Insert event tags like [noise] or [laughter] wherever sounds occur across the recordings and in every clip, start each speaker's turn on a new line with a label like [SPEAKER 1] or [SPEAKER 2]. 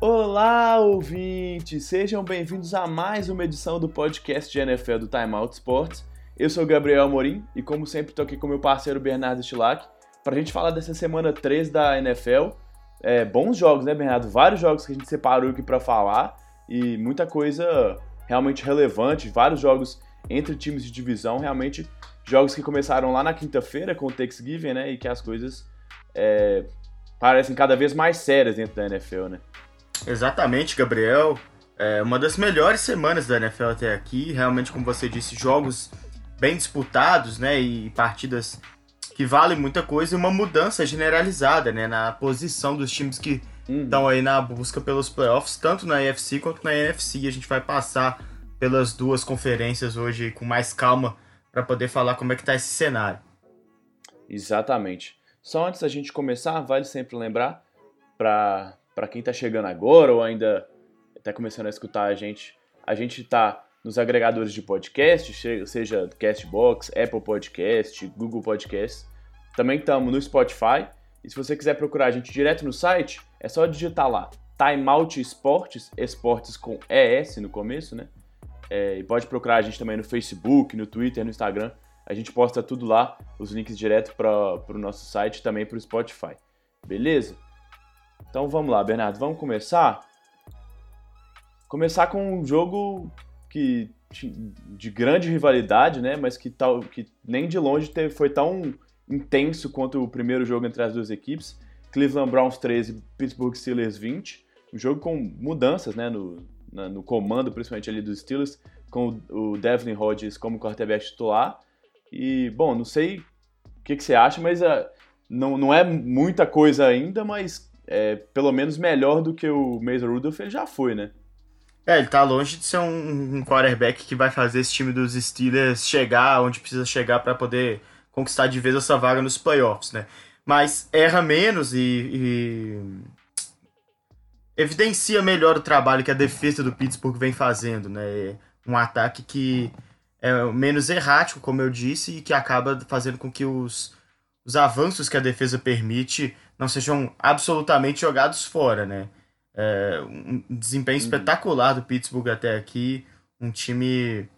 [SPEAKER 1] Olá, ouvintes! Sejam bem-vindos a mais uma edição do podcast de NFL do Time Out Sports. Eu sou o Gabriel Amorim e, como sempre, estou aqui com meu parceiro Bernardo Stilac para a gente falar dessa semana 3 da NFL. É, bons jogos, né, Bernardo? Vários jogos que a gente separou aqui para falar e muita coisa realmente relevante, vários jogos entre times de divisão, realmente jogos que começaram lá na quinta-feira com o Thanksgiving, né, e que as coisas é, parecem cada vez mais sérias dentro da NFL, né?
[SPEAKER 2] Exatamente, Gabriel. É uma das melhores semanas da NFL até aqui. Realmente, como você disse, jogos bem disputados, né? E partidas que valem muita coisa e uma mudança generalizada, né? Na posição dos times que estão uhum. aí na busca pelos playoffs, tanto na AFC quanto na NFC. A gente vai passar pelas duas conferências hoje com mais calma para poder falar como é que tá esse cenário.
[SPEAKER 1] Exatamente. Só antes da gente começar, vale sempre lembrar para para quem está chegando agora ou ainda está começando a escutar a gente, a gente está nos agregadores de podcast, seja Castbox, Apple Podcast, Google Podcast. Também estamos no Spotify. E se você quiser procurar a gente direto no site, é só digitar lá Timeout Esportes, esportes com ES no começo, né? É, e pode procurar a gente também no Facebook, no Twitter, no Instagram. A gente posta tudo lá, os links direto para o nosso site e também para o Spotify. Beleza? Então vamos lá, Bernardo, vamos começar? Começar com um jogo que de grande rivalidade, né, mas que, tal, que nem de longe teve, foi tão intenso quanto o primeiro jogo entre as duas equipes. Cleveland Browns 13 Pittsburgh Steelers 20. Um jogo com mudanças né, no, na, no comando, principalmente ali dos Steelers, com o Devlin Hodges como quarterback titular. E, bom, não sei o que, que você acha, mas uh, não, não é muita coisa ainda, mas é, pelo menos melhor do que o Mason Rudolph ele já foi, né?
[SPEAKER 2] É, ele tá longe de ser um, um quarterback que vai fazer esse time dos Steelers chegar onde precisa chegar para poder conquistar de vez essa vaga nos playoffs, né? Mas erra menos e, e, evidencia melhor o trabalho que a defesa do Pittsburgh vem fazendo, né? Um ataque que é menos errático, como eu disse, e que acaba fazendo com que os, os avanços que a defesa permite não sejam absolutamente jogados fora, né? É, um desempenho uhum. espetacular do Pittsburgh até aqui, um time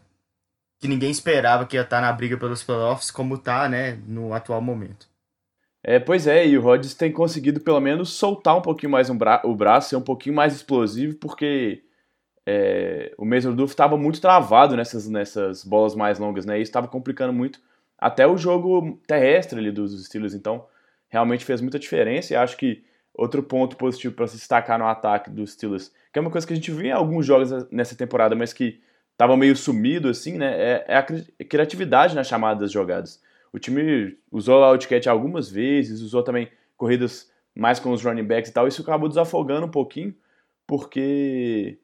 [SPEAKER 2] que ninguém esperava que ia estar na briga pelos playoffs, como está, né, no atual momento.
[SPEAKER 1] É, pois é, e o Rodgers tem conseguido pelo menos soltar um pouquinho mais um bra o braço, ser um pouquinho mais explosivo, porque é, o Mason Rudolph estava muito travado nessas, nessas bolas mais longas, né? E estava complicando muito até o jogo terrestre ali dos Steelers. Então, realmente fez muita diferença e acho que outro ponto positivo para se destacar no ataque dos Steelers, que é uma coisa que a gente viu em alguns jogos nessa temporada, mas que estava meio sumido assim, né? É, é, a criatividade nas chamadas jogadas. O time usou o Outcat algumas vezes, usou também corridas mais com os running backs e tal, isso acabou desafogando um pouquinho, porque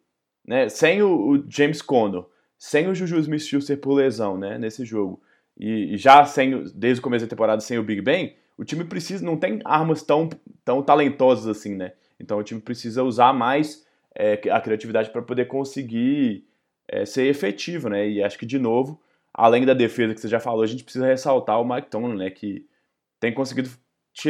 [SPEAKER 1] né, sem o, o James Conner, sem o Juju Smith-Schuster por lesão, né, nesse jogo, e, e já sem, desde o começo da temporada sem o Big Ben, o time precisa, não tem armas tão, tão talentosas assim, né? Então o time precisa usar mais é, a criatividade para poder conseguir é, ser efetivo, né? E acho que, de novo, além da defesa que você já falou, a gente precisa ressaltar o Mike Tomlin, né? Que tem conseguido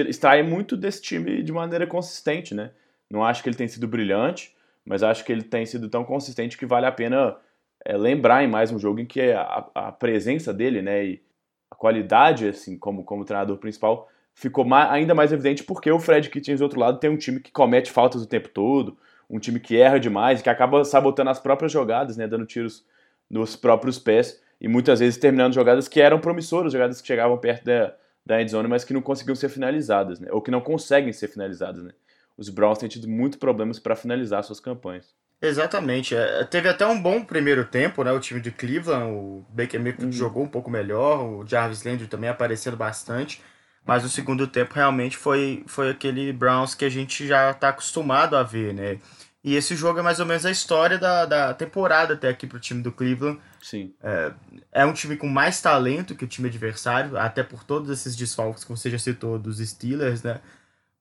[SPEAKER 1] extrair muito desse time de maneira consistente, né? Não acho que ele tenha sido brilhante, mas acho que ele tem sido tão consistente que vale a pena é, lembrar em mais um jogo em que a, a presença dele, né? E a qualidade, assim, como, como treinador principal, ficou mais, ainda mais evidente porque o Fred Kitchens do outro lado tem um time que comete faltas o tempo todo, um time que erra demais, que acaba sabotando as próprias jogadas, né, dando tiros nos próprios pés e muitas vezes terminando jogadas que eram promissoras, jogadas que chegavam perto da, da endzone, mas que não conseguiam ser finalizadas, né, ou que não conseguem ser finalizadas, né. Os Browns têm tido muitos problemas para finalizar suas campanhas.
[SPEAKER 2] Exatamente. É, teve até um bom primeiro tempo, né? O time de Cleveland, o Baker Mayfield uhum. jogou um pouco melhor, o Jarvis Landry também aparecendo bastante. Mas o segundo tempo realmente foi, foi aquele Browns que a gente já está acostumado a ver, né? E esse jogo é mais ou menos a história da, da temporada até aqui pro time do Cleveland.
[SPEAKER 1] Sim.
[SPEAKER 2] É, é um time com mais talento que o time adversário, até por todos esses desfalques que você já citou dos Steelers, né?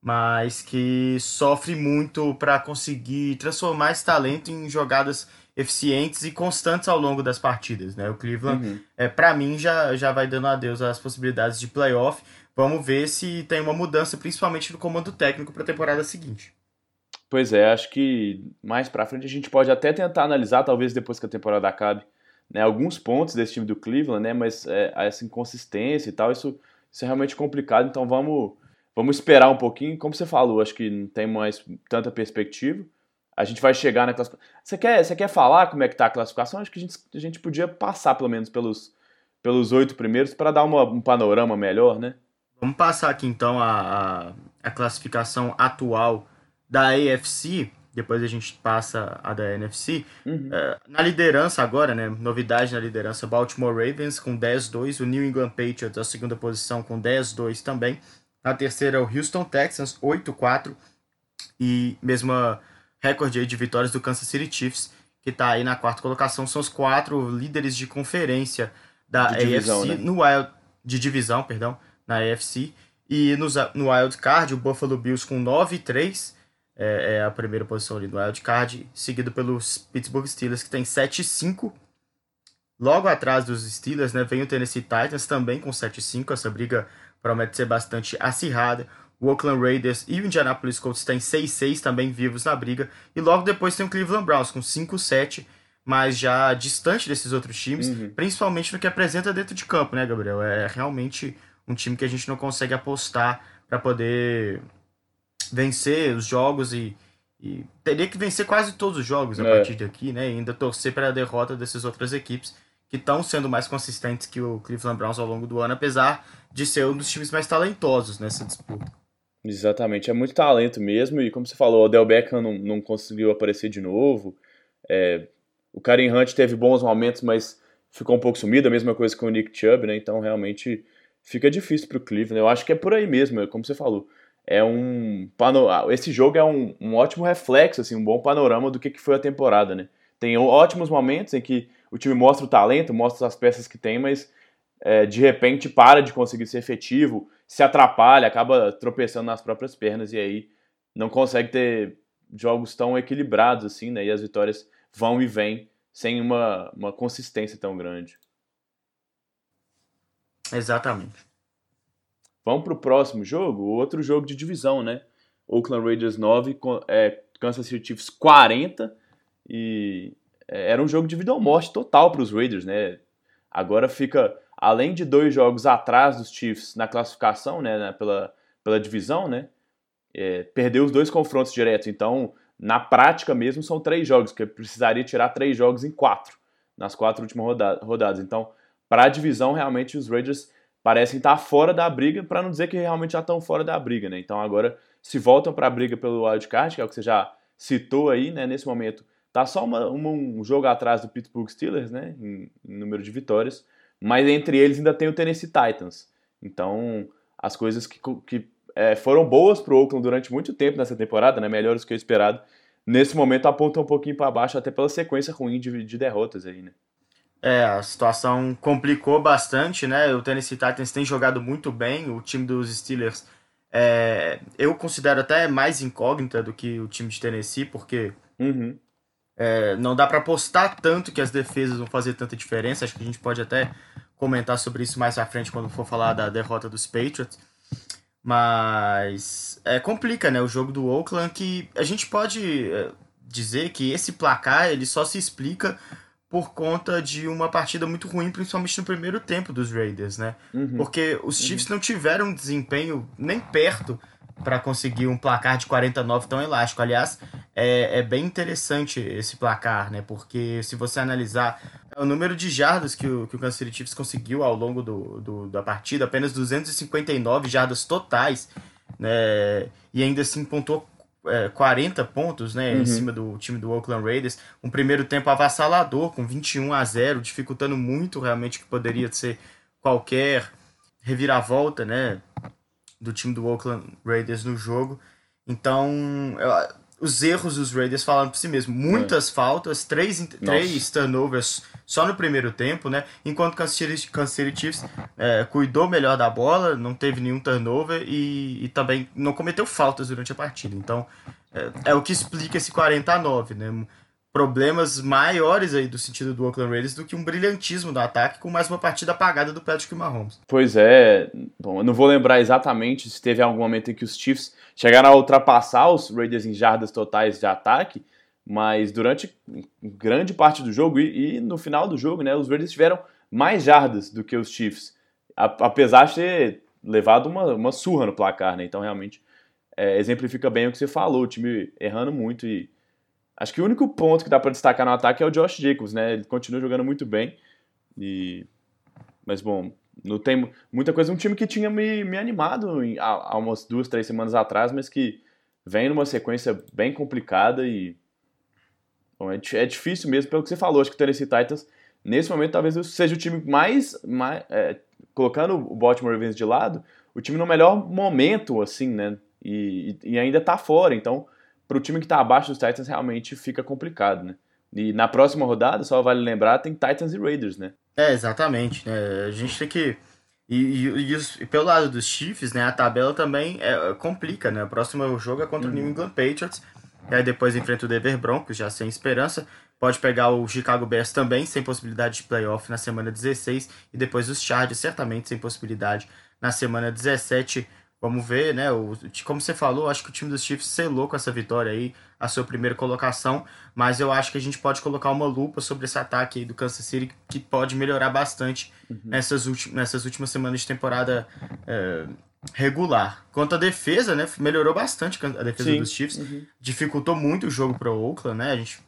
[SPEAKER 2] Mas que sofre muito para conseguir transformar esse talento em jogadas eficientes e constantes ao longo das partidas, né? O Cleveland, uhum. é, para mim, já, já vai dando adeus às possibilidades de playoff. Vamos ver se tem uma mudança, principalmente no comando técnico para a temporada seguinte.
[SPEAKER 1] Pois é, acho que mais para frente a gente pode até tentar analisar, talvez depois que a temporada acabe, né, alguns pontos desse time do Cleveland, né, mas é, essa inconsistência e tal, isso, isso é realmente complicado, então vamos, vamos esperar um pouquinho. Como você falou, acho que não tem mais tanta perspectiva. A gente vai chegar na classificação. Você quer, você quer falar como é que tá a classificação? Acho que a gente, a gente podia passar pelo menos pelos pelos oito primeiros para dar uma, um panorama melhor, né?
[SPEAKER 2] Vamos passar aqui então a, a, classificação atual da AFC, depois a gente passa a da NFC. Uhum. Uh, na liderança agora, né? Novidade na liderança, Baltimore Ravens com 10-2, o New England Patriots a segunda posição com 10-2 também. Na terceira, o Houston Texans, 8-4. E mesma recorde de vitórias do Kansas City Chiefs, que está aí na quarta colocação. São os quatro líderes de conferência da de divisão, AFC, né? no Wild, de divisão, perdão, na AFC. E no, no Wild Card, o Buffalo Bills com 9-3 é, é a primeira posição ali do wild card, seguido pelos Pittsburgh Steelers, que tem 7-5. Logo atrás dos Steelers, né, vem o Tennessee Titans também com 7-5. Essa briga promete ser bastante acirrada. O Oakland Raiders e o Indianapolis Colts têm 6-6 também vivos na briga. E logo depois tem o Cleveland Browns com 5-7, mas já distante desses outros times, uhum. principalmente no que apresenta dentro de campo, né, Gabriel? É realmente um time que a gente não consegue apostar para poder vencer os jogos e, e, teria que vencer quase todos os jogos a é. partir daqui, né? E ainda torcer para a derrota dessas outras equipes que estão sendo mais consistentes que o Cleveland Browns ao longo do ano, apesar de ser um dos times mais talentosos nessa disputa.
[SPEAKER 1] Exatamente, é muito talento mesmo, e como você falou, o Odell Beckham não, não conseguiu aparecer de novo, é, o Karen Hunt teve bons momentos, mas ficou um pouco sumido, a mesma coisa com o Nick Chubb, né, então realmente fica difícil para o Cleveland, eu acho que é por aí mesmo, como você falou, é um esse jogo é um, um, ótimo reflexo, assim, um bom panorama do que, que foi a temporada, né? Tem ótimos momentos em que o time mostra o talento, mostra as peças que tem, mas é, de repente para de conseguir ser efetivo, se atrapalha, acaba tropeçando nas próprias pernas e aí não consegue ter jogos tão equilibrados assim, né? E as vitórias vão e vêm sem uma, uma consistência tão grande.
[SPEAKER 2] Exatamente.
[SPEAKER 1] Vamos para o próximo jogo, outro jogo de divisão, né? Oakland Raiders 9, é, Kansas City Chiefs 40 e é, era um jogo de vida ou morte total para os Raiders, né? Agora fica, além de dois jogos atrás dos Chiefs na classificação, né, pela, pela divisão, né? É, perdeu os dois confrontos diretos, então na prática mesmo são três jogos, que precisaria tirar três jogos em quatro, nas quatro últimas roda rodadas. Então, para a divisão, realmente os Raiders parecem estar fora da briga, para não dizer que realmente já estão fora da briga, né? Então agora se voltam para a briga pelo wildcard, que é o que você já citou aí, né? Nesse momento tá só uma, uma, um jogo atrás do Pittsburgh Steelers, né? Em, em, número de vitórias, mas entre eles ainda tem o Tennessee Titans. Então as coisas que, que é, foram boas para o Oakland durante muito tempo nessa temporada, né? Melhores do que o esperado. Nesse momento apontam um pouquinho para baixo, até pela sequência ruim de, de derrotas aí, né?
[SPEAKER 2] É, a situação complicou bastante, né? O Tennessee Titans tem jogado muito bem, o time dos Steelers é, eu considero até mais incógnita do que o time de Tennessee, porque
[SPEAKER 1] uhum.
[SPEAKER 2] é, não dá para apostar tanto que as defesas vão fazer tanta diferença. Acho que a gente pode até comentar sobre isso mais à frente quando for falar da derrota dos Patriots. Mas é, complica, né? O jogo do Oakland que a gente pode é, dizer que esse placar ele só se explica por conta de uma partida muito ruim, principalmente no primeiro tempo dos Raiders, né?
[SPEAKER 1] Uhum.
[SPEAKER 2] Porque os Chiefs uhum. não tiveram um desempenho nem perto para conseguir um placar de 49 tão elástico. Aliás, é, é bem interessante esse placar, né? Porque se você analisar o número de jardas que o, que o Kansas City Chiefs conseguiu ao longo do, do, da partida, apenas 259 jardas totais, né? E ainda assim pontuou é, 40 pontos né, uhum. em cima do time do Oakland Raiders. Um primeiro tempo avassalador, com 21 a 0, dificultando muito realmente o que poderia ser qualquer reviravolta né, do time do Oakland Raiders no jogo. Então, os erros dos Raiders falando por si mesmo. Muitas é. faltas, três, três turnovers só no primeiro tempo, né? Enquanto Kansas City, Kansas City Chiefs é, cuidou melhor da bola, não teve nenhum turnover e, e, também não cometeu faltas durante a partida. Então, é, é o que explica esse 40 a 9, né? Problemas maiores aí do sentido do Oakland Raiders do que um brilhantismo do ataque com mais uma partida apagada do Patrick Mahomes.
[SPEAKER 1] Pois é, bom, eu não vou lembrar exatamente se teve algum momento em que os Chiefs chegaram a ultrapassar os Raiders em jardas totais de ataque, mas durante grande parte do jogo e, e, no final do jogo, né, os Raiders tiveram mais jardas do que os Chiefs, apesar de ter levado uma, uma surra no placar, né? Então realmente é, exemplifica bem o que você falou, o time errando muito e acho que o único ponto que dá para destacar no ataque é o Josh Jacobs, né? Ele continua jogando muito bem e mas bom, não tem muita coisa. Um time que tinha me, me animado em, há, há umas duas, três semanas atrás, mas que vem numa sequência bem complicada e Bom, é, é difícil mesmo, pelo que você falou. Acho que o Tennessee Titans, nesse momento, talvez seja o time mais. mais é, colocando o Baltimore Ravens de lado, o time no melhor momento, assim, né? E, e ainda tá fora. Então, para o time que tá abaixo dos Titans, realmente fica complicado, né? E na próxima rodada, só vale lembrar, tem Titans e Raiders, né?
[SPEAKER 2] É, exatamente. Né? A gente tem que. E, e, e, pelo lado dos Chiefs, né, a tabela também é, complica, né? O próximo jogo é contra o New uhum. England Patriots. E aí depois enfrenta o Denver Broncos, já sem esperança. Pode pegar o Chicago Bears também, sem possibilidade de playoff na semana 16. E depois os Chargers, certamente sem possibilidade na semana 17. Vamos ver, né? O, como você falou, acho que o time dos Chiefs selou com essa vitória aí a sua primeira colocação, mas eu acho que a gente pode colocar uma lupa sobre esse ataque aí do Kansas City que pode melhorar bastante uhum. nessas, nessas últimas semanas de temporada é, regular. Quanto à defesa, né, melhorou bastante a defesa Sim. dos Chiefs. Uhum. Dificultou muito o jogo para o Oakland, né? A gente,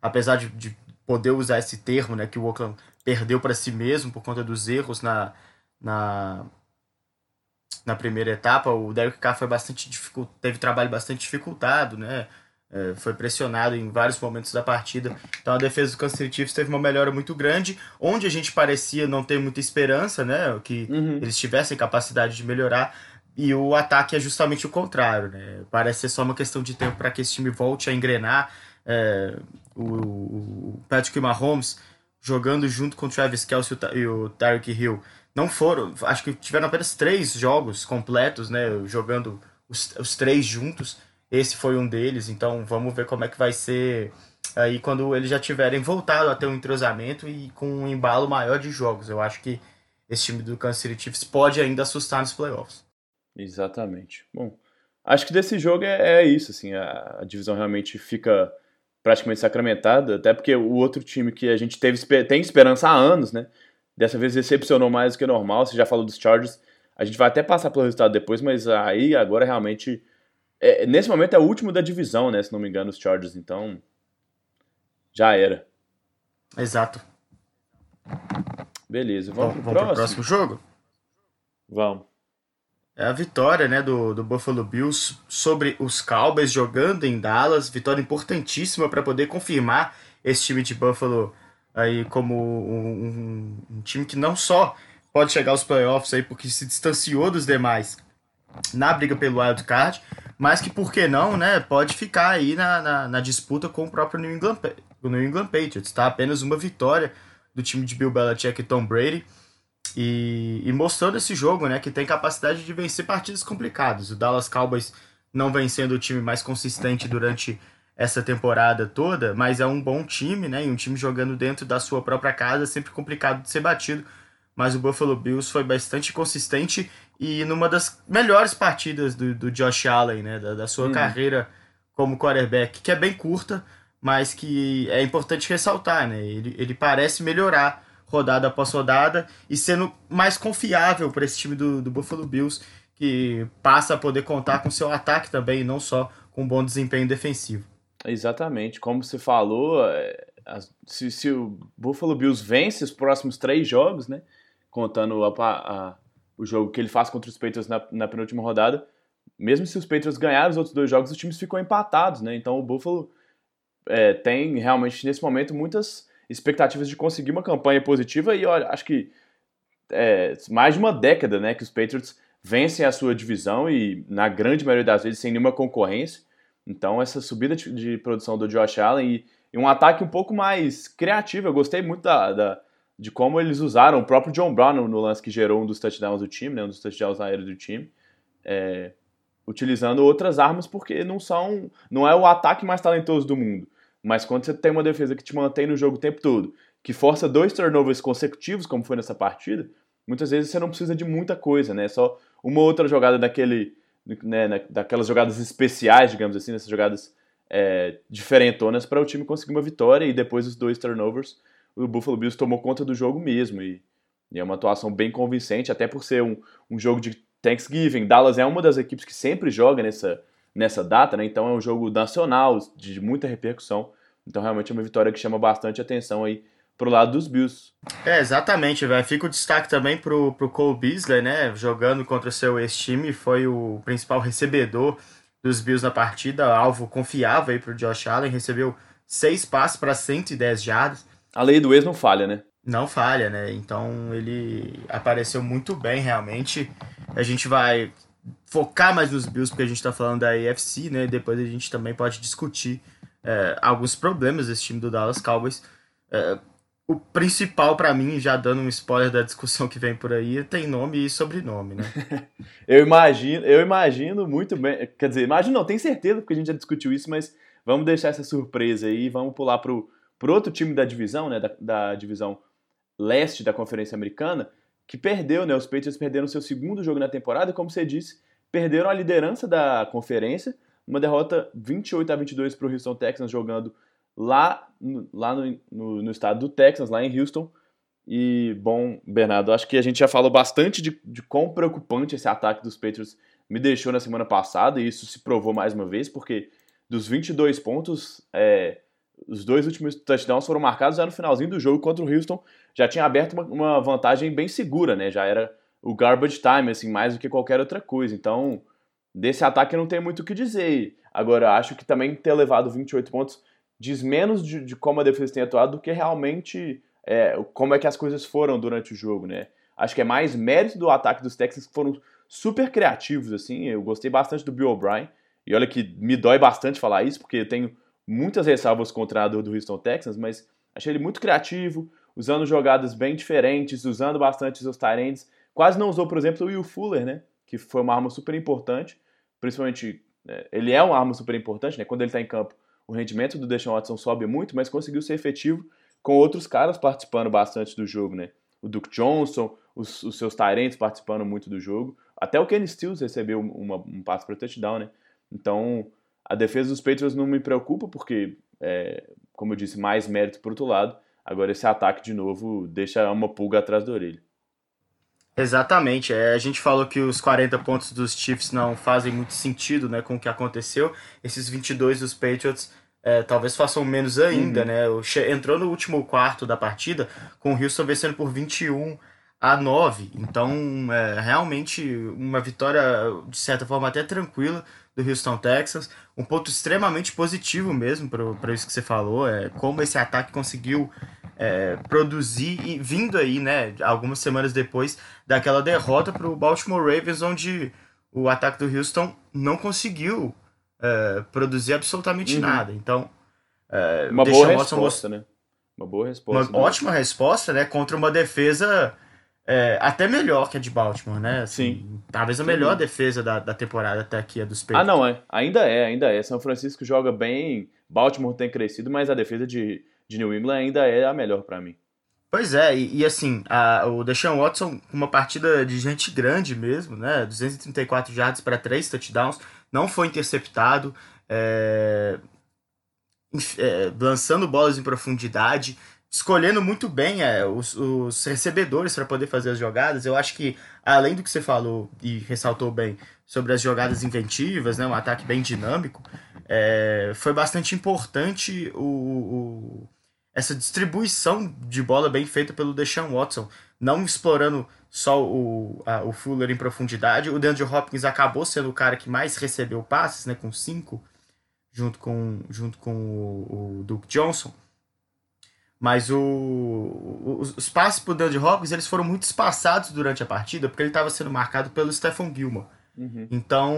[SPEAKER 2] apesar de, de, poder usar esse termo, né, que o Oakland perdeu para si mesmo por conta dos erros na, na, na primeira etapa, o Derek Carr foi bastante dificult... teve trabalho bastante dificultado, né? É, foi pressionado em vários momentos da partida. Então a defesa do Kansas City Chiefs teve uma melhora muito grande, onde a gente parecia não ter muita esperança, né? Que uhum. eles tivessem capacidade de melhorar. E o ataque é justamente o contrário, né? Parece ser só uma questão de tempo para que esse time volte a engrenar. É, o, o, Patrick Mahomes jogando junto com o Travis Kelce e o Tyreek Hill não foram, acho que tiveram apenas três jogos completos, né? Jogando os, os três juntos. Esse foi um deles, então vamos ver como é que vai ser aí quando eles já tiverem voltado a ter um entrosamento e com um embalo maior de jogos. Eu acho que esse time do Kansas City Chiefs pode ainda assustar nos playoffs.
[SPEAKER 1] Exatamente. Bom, acho que desse jogo é, é isso, assim, a, a, divisão realmente fica praticamente sacramentada, até porque o outro time que a gente teve tem esperança há anos, né? Dessa vez decepcionou mais do que normal. Você já falou dos Chargers. A gente vai até passar pelo resultado depois, mas aí agora realmente é, nesse momento é o último da divisão, né? Se não me engano, os Chargers. Então, já era.
[SPEAKER 2] Exato.
[SPEAKER 1] Beleza, vamos,
[SPEAKER 2] vamos, pro, vamos próximo. pro próximo jogo?
[SPEAKER 1] Vamos.
[SPEAKER 2] É a vitória né, do, do Buffalo Bills sobre os Cowboys jogando em Dallas. Vitória importantíssima para poder confirmar esse time de Buffalo aí como um, um, um, time que não só pode chegar aos playoffs aí porque se distanciou dos demais na briga pelo wild card, mas que por que não, né, pode ficar aí na, na, na disputa com o próprio New England, New England Patriots, tá? Apenas uma vitória do time de Bill Belichick e Tom Brady. E, e, mostrando esse jogo, né, que tem capacidade de vencer partidas complicadas. O Dallas Cowboys não vem sendo o time mais consistente durante essa temporada toda, mas é um bom time, né, e um time jogando dentro da sua própria casa, sempre complicado de ser batido. Mas o Buffalo Bills foi bastante consistente e numa das melhores partidas do, do Josh Allen, né, da, da sua uhum. carreira como quarterback, que é bem curta, mas que é importante ressaltar, né? Ele, ele parece melhorar rodada após rodada e sendo mais confiável para esse time do, do Buffalo Bills, que passa a poder contar com seu ataque também, não só com um bom desempenho defensivo.
[SPEAKER 1] Exatamente, como você falou, é, se, se o Buffalo Bills vence os próximos três jogos, né, contando a, a o jogo que ele faz contra os Patriots na, na penúltima rodada, mesmo se os Patriots ganharem os outros dois jogos, os times ficam empatados, né? Então o Buffalo é, tem realmente nesse momento muitas expectativas de conseguir uma campanha positiva e olha, acho que é, mais de uma década, né, que os Patriots vencem a sua divisão e na grande maioria das vezes sem nenhuma concorrência. Então, essa subida de, de produção do Josh Allen e, e, um ataque um pouco mais criativo. Eu gostei muito da, da, de como eles usaram o próprio John Brown no, no, lance que gerou um dos touchdowns do time, né, um dos touchdowns aéreos do time. É, utilizando outras armas porque não são não é o ataque mais talentoso do mundo mas quando você tem uma defesa que te mantém no jogo o tempo todo que força dois turnovers consecutivos como foi nessa partida muitas vezes você não precisa de muita coisa né só uma outra jogada daquele né, daquelas jogadas especiais digamos assim nessas jogadas é, diferentonas para o time conseguir uma vitória e depois os dois turnovers o Buffalo Bills tomou conta do jogo mesmo e, e é uma atuação bem convincente até por ser um, um jogo de Thanksgiving. Dallas é uma das equipes que sempre joga nessa, nessa data, né? Então é um jogo nacional, de muita repercussão. Então realmente é uma vitória que chama bastante atenção aí pro lado dos Bills.
[SPEAKER 2] É, exatamente, velho. Fica o destaque também pro, pro Cole Beasley, né? Jogando contra o seu ex-time, foi o principal recebedor dos Bills na partida, alvo confiável aí pro Josh Allen, recebeu seis passes para 110 jardas.
[SPEAKER 1] A lei do ex não falha, né?
[SPEAKER 2] Não falha, né? Então ele apareceu muito bem, realmente. A gente vai focar mais nos Bills, porque a gente está falando da AFC, né? Depois a gente também pode discutir é, alguns problemas desse time do Dallas Cowboys. É, o principal para mim, já dando um spoiler da discussão que vem por aí, tem nome e sobrenome, né? [laughs]
[SPEAKER 1] eu imagino, eu imagino muito bem, quer dizer, imagino não, tenho certeza porque a gente já discutiu isso, mas vamos deixar essa surpresa aí, vamos pular pro, pro outro time da divisão, né, da, da divisão leste da Conferência Americana, que perdeu, né? Os Patriots perderam seu segundo jogo na temporada e, como você disse, perderam a liderança da conferência, uma derrota 28 a 22 para o Houston Texans jogando lá, lá no, no, no, estado do Texas, lá em Houston. E, bom, Bernardo, acho que a gente já falou bastante de, de quão preocupante esse ataque dos Patriots me deixou na semana passada, e isso se provou mais uma vez, porque dos 22 pontos, é, os dois últimos touchdowns foram marcados já no finalzinho do jogo contra o Houston. Já tinha aberto uma, uma, vantagem bem segura, né? Já era o garbage time, assim, mais do que qualquer outra coisa. Então, desse ataque não tem muito o que dizer. Agora, acho que também ter levado 28 pontos diz menos de, de como a defesa tem atuado do que realmente é, como é que as coisas foram durante o jogo, né? Acho que é mais mérito do ataque dos Texans que foram super criativos, assim. Eu gostei bastante do Bill O'Brien. E olha que me dói bastante falar isso, porque eu tenho muitas ressalvas contra o treinador do Houston Texans, mas achei ele muito criativo, usando jogadas bem diferentes, usando bastante os Tyrants. Quase não usou, por exemplo, o Will Fuller, né? Que foi uma arma super importante, principalmente né, ele é uma arma super importante, né? Quando ele está em campo, o rendimento do Deshaun Watson sobe muito, mas conseguiu ser efetivo com outros caras participando bastante do jogo, né? O Duke Johnson, os, os seus Tyrants participando muito do jogo. Até o Kenny Stills recebeu uma, um passe para touchdown, né? Então, a defesa dos Patriots não me preocupa, porque, é, como eu disse, mais mérito por outro lado. Agora, esse ataque, de novo, deixa uma pulga atrás da orelha.
[SPEAKER 2] Exatamente. É, a gente falou que os 40 pontos dos Chiefs não fazem muito sentido né, com o que aconteceu. Esses 22 dos Patriots é, talvez façam menos ainda. Uhum. Né? O, entrou no último quarto da partida com o Houston vencendo por 21 a 9. Então, é realmente uma vitória, de certa forma, até tranquila do Houston Texans. Um ponto extremamente positivo mesmo para isso que você falou, é como esse ataque conseguiu é, produzir e vindo aí, né, algumas semanas depois daquela derrota para o Baltimore Ravens, onde o ataque do Houston não conseguiu é, produzir absolutamente uhum. nada. Então,
[SPEAKER 1] é, uma boa resposta, né? Uma boa resposta.
[SPEAKER 2] Uma ótima resposta, né, contra uma defesa é, até melhor que a de Baltimore, né?
[SPEAKER 1] Assim, Sim.
[SPEAKER 2] Talvez a melhor Sim. defesa da, da temporada até aqui, a dos
[SPEAKER 1] Patriots. Ah, não, é. Ainda é, ainda é. São Francisco joga bem, Baltimore tem crescido, mas a defesa de, de New England ainda é a melhor para mim.
[SPEAKER 2] Pois é, e, e assim, a, o Deshaun Watson, uma partida de gente grande mesmo, né? 234 jardas para 3 touchdowns, não foi interceptado, é, é, lançando bolas em profundidade, escolhendo muito bem é, os, os recebedores para poder fazer as jogadas. Eu acho que, além do que você falou e ressaltou bem sobre as jogadas inventivas, né, um ataque bem dinâmico, é, foi bastante importante o, o, essa distribuição de bola bem feita pelo Deshaun Watson, não explorando só o, a, o Fuller em profundidade. O DeAndre Hopkins acabou sendo o cara que mais recebeu passes, né, com cinco, junto com, junto com o, o Duke Johnson. Mas o, os, os passes pro DeAndre Hopkins eles foram muito espaçados durante a partida, porque ele estava sendo marcado pelo Stephen Gilmore. Uhum. Então,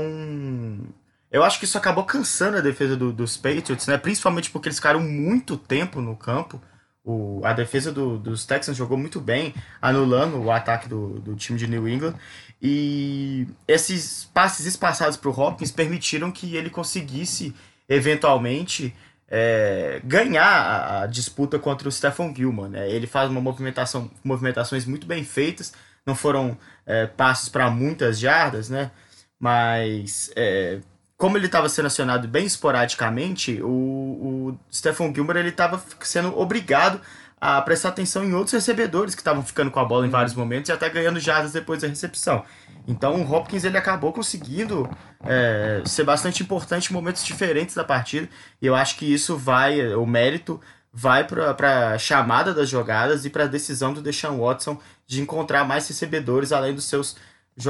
[SPEAKER 2] Eu acho que isso acabou cansando a defesa do, dos Patriots, né? Principalmente porque eles ficaram muito tempo no campo. O, a defesa do, dos Texans jogou muito bem, anulando o ataque do, do time de New England. E esses passes espaçados para o Hopkins permitiram que ele conseguisse, eventualmente, é, ganhar a, a, disputa contra o Stephen Gilman. Né? Ele faz uma movimentação, movimentações muito bem feitas, não foram é, passes para muitas jardas, né? mas é, como ele estava sendo acionado bem esporadicamente, o, o Stephen Gilmer ele estava sendo obrigado a prestar atenção em outros recebedores que estavam ficando com a bola em vários momentos e até ganhando jardas depois da recepção. Então o Hopkins ele acabou conseguindo é, ser bastante importante em momentos diferentes da partida e eu acho que isso vai, o mérito vai para a chamada das jogadas e para a decisão do Deshaun Watson de encontrar mais recebedores além dos seus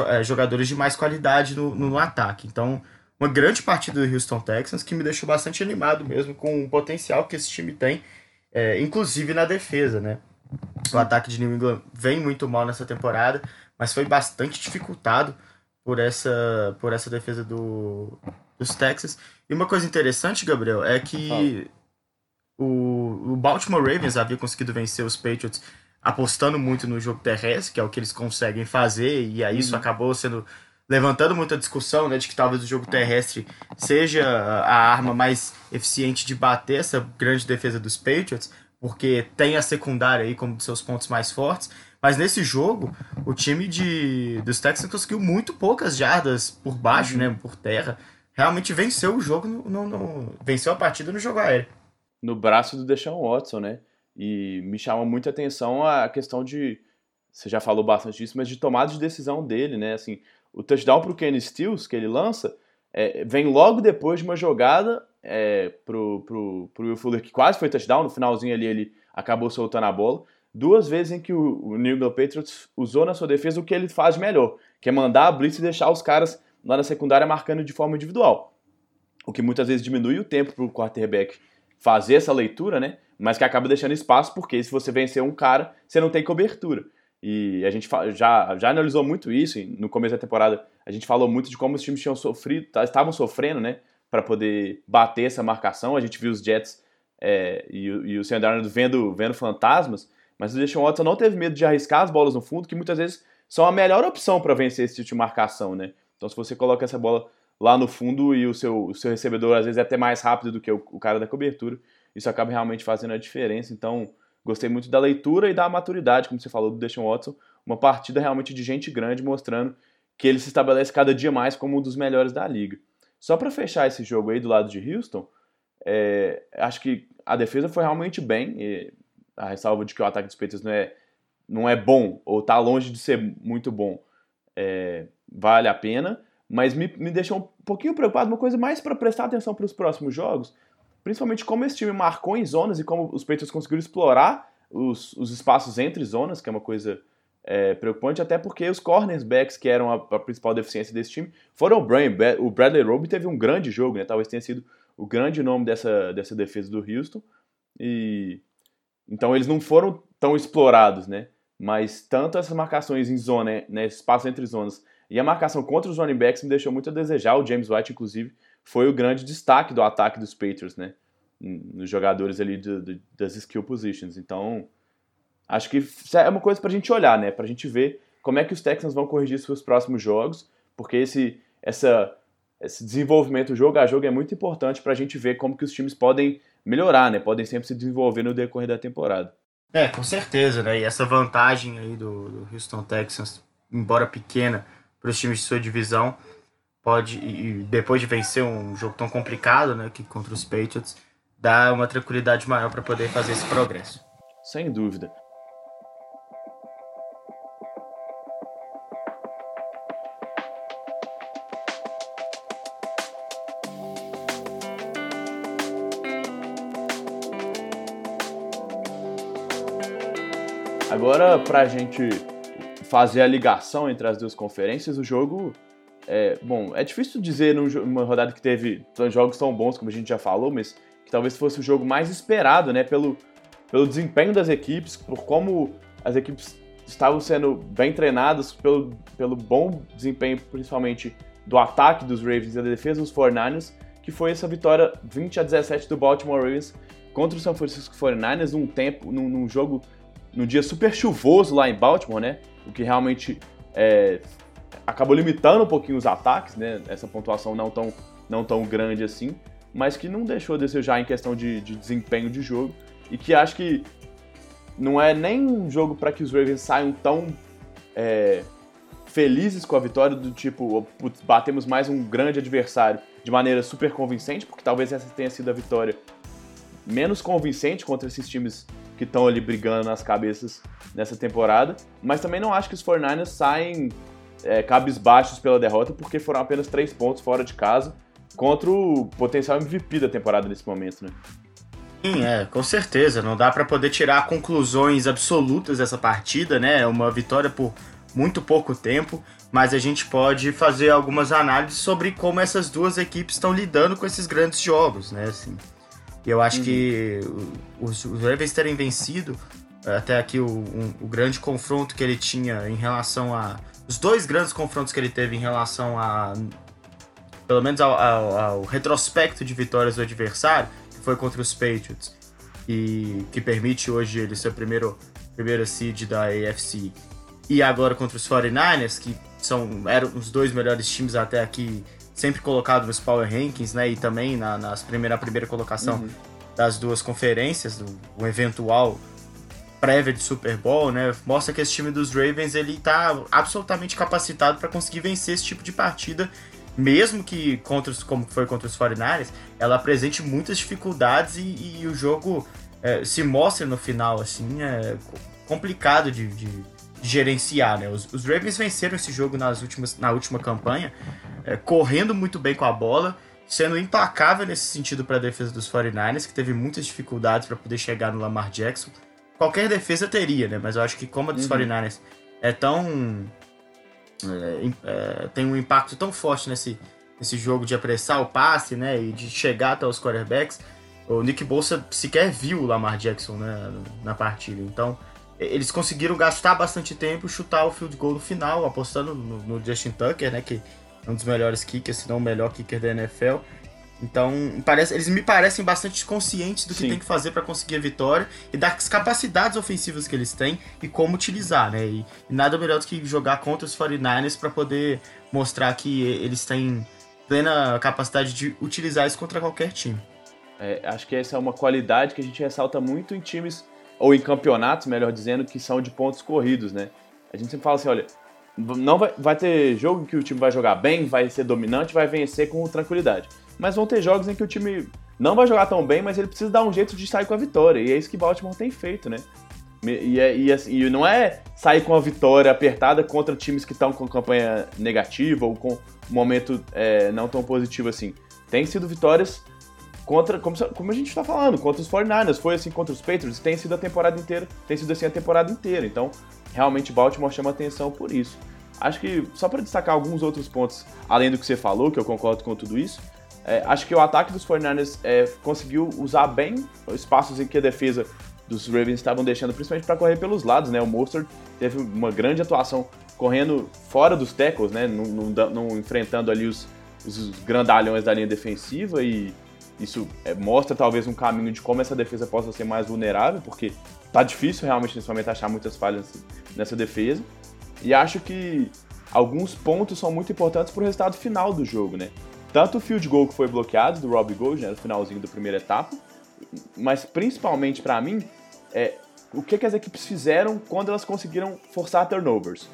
[SPEAKER 2] é, jogadores de mais qualidade no, no ataque. Então uma grande partida do Houston Texans que me deixou bastante animado mesmo com o potencial que esse time tem, é, inclusive na defesa, né? O ataque de New England vem muito mal nessa temporada, mas foi bastante dificultado por essa, por essa defesa do, dos Texans. E uma coisa interessante, Gabriel, é que o, o Baltimore Ravens havia conseguido vencer os Patriots apostando muito no jogo terrestre, que é o que eles conseguem fazer, e aí isso uhum. acabou sendo levantando muita discussão, né, de que talvez o jogo terrestre seja a arma mais eficiente de bater essa grande defesa dos Patriots, porque tem a secundária aí como seus pontos mais fortes. Mas nesse jogo, o time de, dos Texans conseguiu muito poucas jardas por baixo, uhum. né, por terra. Realmente venceu o jogo, no, no, no, venceu a partida no jogo aéreo.
[SPEAKER 1] No braço do Deshaun Watson, né? E me chama muita atenção a questão de, você já falou bastante disso, mas de tomada de decisão dele, né? Assim, o touchdown para o Kenny Stills que ele lança é, vem logo depois de uma jogada é, pro Will Fuller, que quase foi touchdown, no finalzinho ali ele acabou soltando a bola. Duas vezes em que o, o New England Patriots usou na sua defesa o que ele faz melhor, que é mandar a blitz e deixar os caras lá na secundária marcando de forma individual. O que muitas vezes diminui o tempo para o quarterback fazer essa leitura, né? Mas que acaba deixando espaço, porque se você vencer um cara, você não tem cobertura. E a gente já, já analisou muito isso no começo da temporada. A gente falou muito de como os times tinham sofrido, tá, estavam sofrendo, né, para poder bater essa marcação. A gente viu os Jets é, e, e, o Sam Darnold vendo, vendo fantasmas, mas o Deshaun Watson não teve medo de arriscar as bolas no fundo, que muitas vezes são a melhor opção para vencer esse tipo de marcação, né? Então, se você coloca essa bola lá no fundo e o seu, o seu recebedor às vezes é até mais rápido do que o, o cara da cobertura, isso acaba realmente fazendo a diferença. Então, Gostei muito da leitura e da maturidade, como você falou, do Deshaun Watson. Uma partida realmente de gente grande, mostrando que ele se estabelece cada dia mais como um dos melhores da liga. Só para fechar esse jogo aí do lado de Houston, é, acho que a defesa foi realmente bem. a ressalva de que o ataque dos Patriots não é, não é bom, ou está longe de ser muito bom, é, vale a pena. Mas me, me deixou um pouquinho preocupado, uma coisa mais para prestar atenção para os próximos jogos, principalmente como esse time marcou em zonas e como os Patriots conseguiram explorar os, os espaços entre zonas, que é uma coisa é, preocupante, até porque os cornerbacks, que eram a, a, principal deficiência desse time, foram o Brian. O Bradley Roby teve um grande jogo, né? talvez tenha sido o grande nome dessa, dessa defesa do Houston. E então eles não foram tão explorados, né? Mas tanto essas marcações em zona, né, espaço entre zonas, e a marcação contra os running backs me deixou muito a desejar. O James White, inclusive, foi o grande destaque do ataque dos Patriots, né? Nos jogadores ali de, de, das skill positions. Então, acho que é uma coisa para a gente olhar, né? Para a gente ver como é que os Texans vão corrigir seus próximos jogos, porque esse, essa, esse desenvolvimento jogo a jogo é muito importante para a gente ver como que os times podem melhorar, né? Podem sempre se desenvolver no decorrer da temporada.
[SPEAKER 2] É, com certeza, né? E essa vantagem aí do, do Houston Texans, embora pequena, para os times de sua divisão, pode, e depois de vencer um jogo tão complicado, né, que contra os Patriots, dá uma tranquilidade maior para poder fazer esse progresso.
[SPEAKER 1] Sem dúvida. Agora, para a gente fazer a ligação entre as duas conferências, o jogo é, bom, é difícil dizer numa rodada que teve jogos tão bons como a gente já falou, mas que talvez fosse o jogo mais esperado, né? Pelo, pelo desempenho das equipes, por como as equipes estavam sendo bem treinadas, pelo, pelo bom desempenho, principalmente do ataque dos Ravens e da defesa dos 49ers, que foi essa vitória 20 a 17 do Baltimore Ravens contra o San Francisco 49ers num tempo, num, num jogo, num dia super chuvoso lá em Baltimore, né? O que realmente é, acabou limitando um pouquinho os ataques, né? Essa pontuação não tão, não tão grande assim, mas que não deixou de ser já em questão de, de desempenho de jogo e que acho que não é nem um jogo para que os Ravens saiam tão é, felizes com a vitória, do tipo, putz, batemos mais um grande adversário de maneira super convincente, porque talvez essa tenha sido a vitória menos convincente contra esses times que estão ali brigando nas cabeças nessa temporada, mas também não acho que os 49ers saem é, cabisbaixos pela derrota, porque foram apenas três pontos fora de casa contra o potencial MVP da temporada nesse momento, né?
[SPEAKER 2] Sim, é, com certeza. Não dá para poder tirar conclusões absolutas dessa partida, né? É uma vitória por muito pouco tempo, mas a gente pode fazer algumas análises sobre como essas duas equipes estão lidando com esses grandes jogos, né? Assim, eu acho uhum. que os, os Ravens terem vencido até aqui o, um, o grande confronto que ele tinha em relação a os dois grandes confrontos que ele teve em relação a pelo menos ao, ao, ao retrospecto de vitórias do adversário que foi contra os Patriots e que permite hoje ele ser o primeiro primeira seed da AFC e agora contra os 49ers, que são, eram os dois melhores times até aqui, sempre colocados nos Power Rankings, né? E também na, nas primeira, na primeira colocação uhum. das duas conferências, do, o eventual prévia de Super Bowl, né? Mostra que esse time dos Ravens ele tá absolutamente capacitado para conseguir vencer esse tipo de partida, mesmo que contra os, como foi contra os 49ers, ela apresente muitas dificuldades e, e o jogo é, se mostre no final assim, é complicado de, de gerenciar, né? Os, os, Ravens venceram esse jogo nas últimas, na última campanha, é, correndo muito bem com a bola, sendo implacável nesse sentido para a defesa dos 49ers, que teve muitas dificuldades para poder chegar no Lamar Jackson. Qualquer defesa teria, né? Mas eu acho que como a dos uhum. 49ers é tão. É, é, tem um impacto tão forte nesse, nesse jogo de apressar o passe, né? E de chegar até os quarterbacks. O Nick Bolsa sequer viu o Lamar Jackson né, na partida. Então, eles conseguiram gastar bastante tempo chutar o field goal no final, apostando no, no, Justin Tucker, né, que é um dos melhores kickers, se não o melhor kicker da NFL. Então, parece, eles me parecem bastante conscientes do que Sim. tem que fazer para conseguir a vitória e das capacidades ofensivas que eles têm e como utilizar, né? E, e nada melhor do que jogar contra os 49ers para poder mostrar que eles têm plena capacidade de utilizar isso contra qualquer time.
[SPEAKER 1] É, acho que essa é uma qualidade que a gente ressalta muito em times ou em campeonatos, melhor dizendo, que são de pontos corridos, né? A gente sempre fala assim, olha, não vai, vai ter jogo que o time vai jogar bem, vai ser dominante, vai vencer com tranquilidade. Mas vão ter jogos em que o time não vai jogar tão bem, mas ele precisa dar um jeito de sair com a vitória. E é isso que Baltimore tem feito, né? E, é, e, assim, e não é sair com a vitória apertada contra times que estão com campanha negativa ou com um momento é, não tão positivo assim. Tem sido vitórias contra, como, como a gente está falando, contra os 49ers, foi assim contra os Patriots, tem sido a temporada inteira, tem sido assim a temporada inteira. Então, realmente Baltimore chama atenção por isso. Acho que, só para destacar alguns outros pontos, além do que você falou, que eu concordo com tudo isso, é, acho que o ataque dos 49ers é, conseguiu usar bem espaços em que a defesa dos Ravens estavam deixando, principalmente para correr pelos lados, né? O Mostert teve uma grande atuação correndo fora dos tackles, né? Não enfrentando ali os, os grandalhões da linha defensiva e isso é, mostra talvez um caminho de como essa defesa possa ser mais vulnerável, porque tá difícil realmente nesse momento achar muitas falhas nessa defesa. E acho que alguns pontos são muito importantes para o resultado final do jogo, né? Tanto o field goal que foi bloqueado do Robbie Gold, né, no finalzinho da primeira etapa, mas principalmente para mim, é o que, que as equipes fizeram quando elas conseguiram forçar turnovers.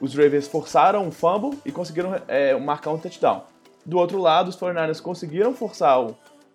[SPEAKER 1] Os Ravens forçaram um fumble e conseguiram é, marcar um touchdown. Do outro lado, os 49ers conseguiram forçar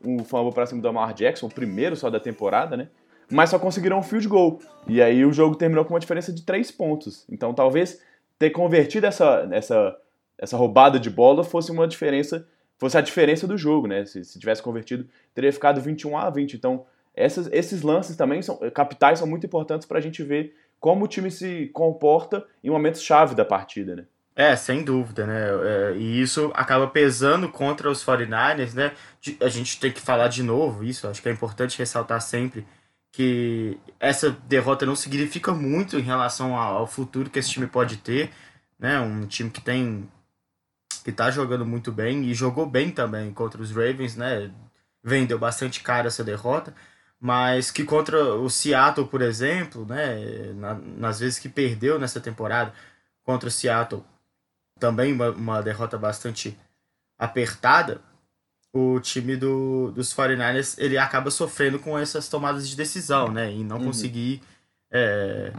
[SPEAKER 1] um fumble para cima do Lamar Jackson, o primeiro só da temporada, né? Mas só conseguiram um field goal. E aí o jogo terminou com uma diferença de três pontos. Então talvez ter convertido essa, essa, essa roubada de bola fosse uma diferença, fosse a diferença do jogo, né? Se, se tivesse convertido, teria ficado 21 a 20. Então essas, esses lances também são capitais são muito importantes para a gente ver como o time se comporta em momentos chave da partida, né?
[SPEAKER 2] É, sem dúvida, né? É, e isso acaba pesando contra os 49ers, né? a gente tem que falar de novo isso, acho que é importante ressaltar sempre que essa derrota não significa muito em relação ao futuro que esse time pode ter, né? Um time que tem que tá jogando muito bem e jogou bem também contra os Ravens, né? Vendeu bastante caro essa derrota, mas que contra o Seattle, por exemplo, né? Na, nas vezes que perdeu nessa temporada contra o Seattle, também uma, uma derrota bastante apertada, o time do, dos 49ers ele acaba sofrendo com essas tomadas de decisão, né? E não uhum. conseguir é,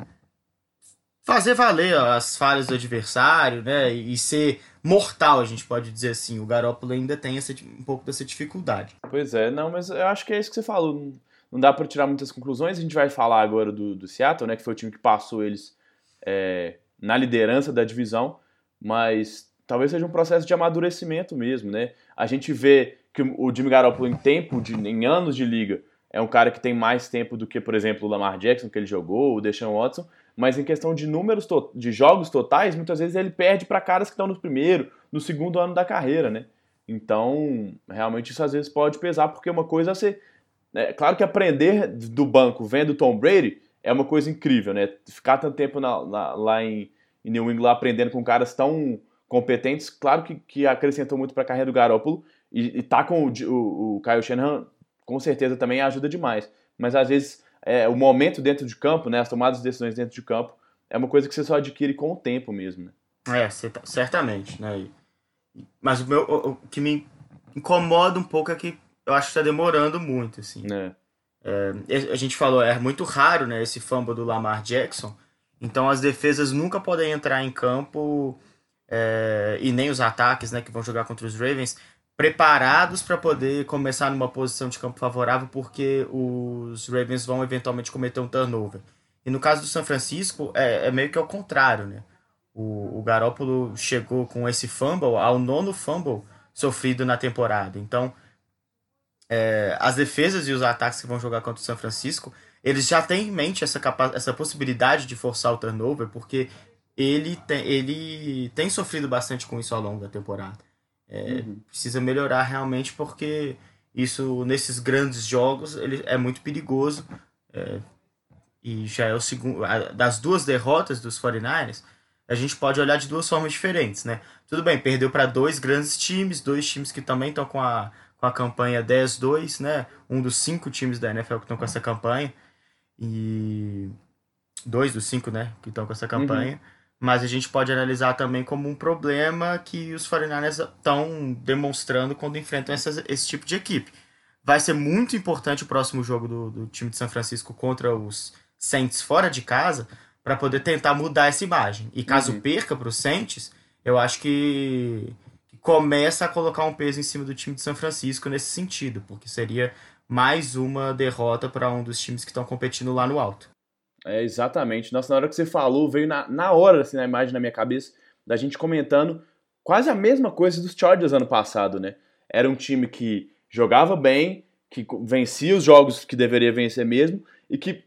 [SPEAKER 2] fazer valer as falhas do adversário, né? E ser mortal, a gente pode dizer assim. O Garoppolo ainda tem essa, um pouco dessa dificuldade.
[SPEAKER 1] Pois é, não, mas eu acho que é isso que você falou. Não dá para tirar muitas conclusões. A gente vai falar agora do, do Seattle, né? Que foi o time que passou eles é, na liderança da divisão, mas talvez seja um processo de amadurecimento mesmo, né? A gente vê que o Jimmy Garoppolo em tempo, de, em anos de liga, é um cara que tem mais tempo do que, por exemplo, o Lamar Jackson, que ele jogou, o Deshaun Watson, mas em questão de números de jogos totais, muitas vezes ele perde para caras que estão no primeiro, no segundo ano da carreira, né? Então, realmente isso às vezes pode pesar, porque uma coisa é ser. É claro que aprender do banco vendo Tom Brady é uma coisa incrível, né? Ficar tanto tempo na, na, lá em, em, New England aprendendo com caras tão competentes, claro que, que acrescentou muito para a carreira do Garoppolo, e, e tá com o, o, o Kyle Shanahan, com certeza também ajuda demais. Mas às vezes é, o momento dentro de campo, né, as tomadas de decisões dentro de campo, é uma coisa que você só adquire com o tempo mesmo.
[SPEAKER 2] Né? É, certamente, né? Mas o, meu, o, o, que me incomoda um pouco é que eu acho que está demorando muito, assim. É. É, a gente falou, é muito raro, né, esse fumble do Lamar Jackson, então as defesas nunca podem entrar em campo é, e nem os ataques, né, que vão jogar contra os Ravens, preparados para poder começar numa posição de campo favorável, porque os Ravens vão eventualmente cometer um turnover. E no caso do São Francisco, é, é meio que ao contrário, né? O, o Garópolo chegou com esse fumble ao nono fumble sofrido na temporada. Então, é, as defesas e os ataques que vão jogar contra o São Francisco, eles já têm em mente essa, essa possibilidade de forçar o turnover, porque ele tem, ele tem sofrido bastante com isso ao longo da temporada. É, uhum. Precisa melhorar realmente porque isso nesses grandes jogos ele é muito perigoso. É, e já é o segundo. Das duas derrotas dos 49ers, a gente pode olhar de duas formas diferentes, né? Tudo bem, perdeu para dois grandes times, dois times que também estão com a, com a campanha 10-2, né? Um dos cinco times da NFL que estão com essa campanha. E. Dois dos cinco, né? Que estão com essa campanha. Uhum. Mas a gente pode analisar também como um problema que os 49ers estão demonstrando quando enfrentam esse tipo de equipe. Vai ser muito importante o próximo jogo do, do time de São Francisco contra os Saints fora de casa para poder tentar mudar essa imagem. E caso uhum. perca para os Saints, eu acho que, que começa a colocar um peso em cima do time de São Francisco nesse sentido, porque seria mais uma derrota para um dos times que estão competindo lá no alto.
[SPEAKER 1] É, exatamente. Nossa, na hora que você falou, veio na, na hora, assim, na imagem na minha cabeça, da gente comentando quase a mesma coisa dos Chargers ano passado, né? Era um time que jogava bem, que vencia os jogos que deveria vencer mesmo, e que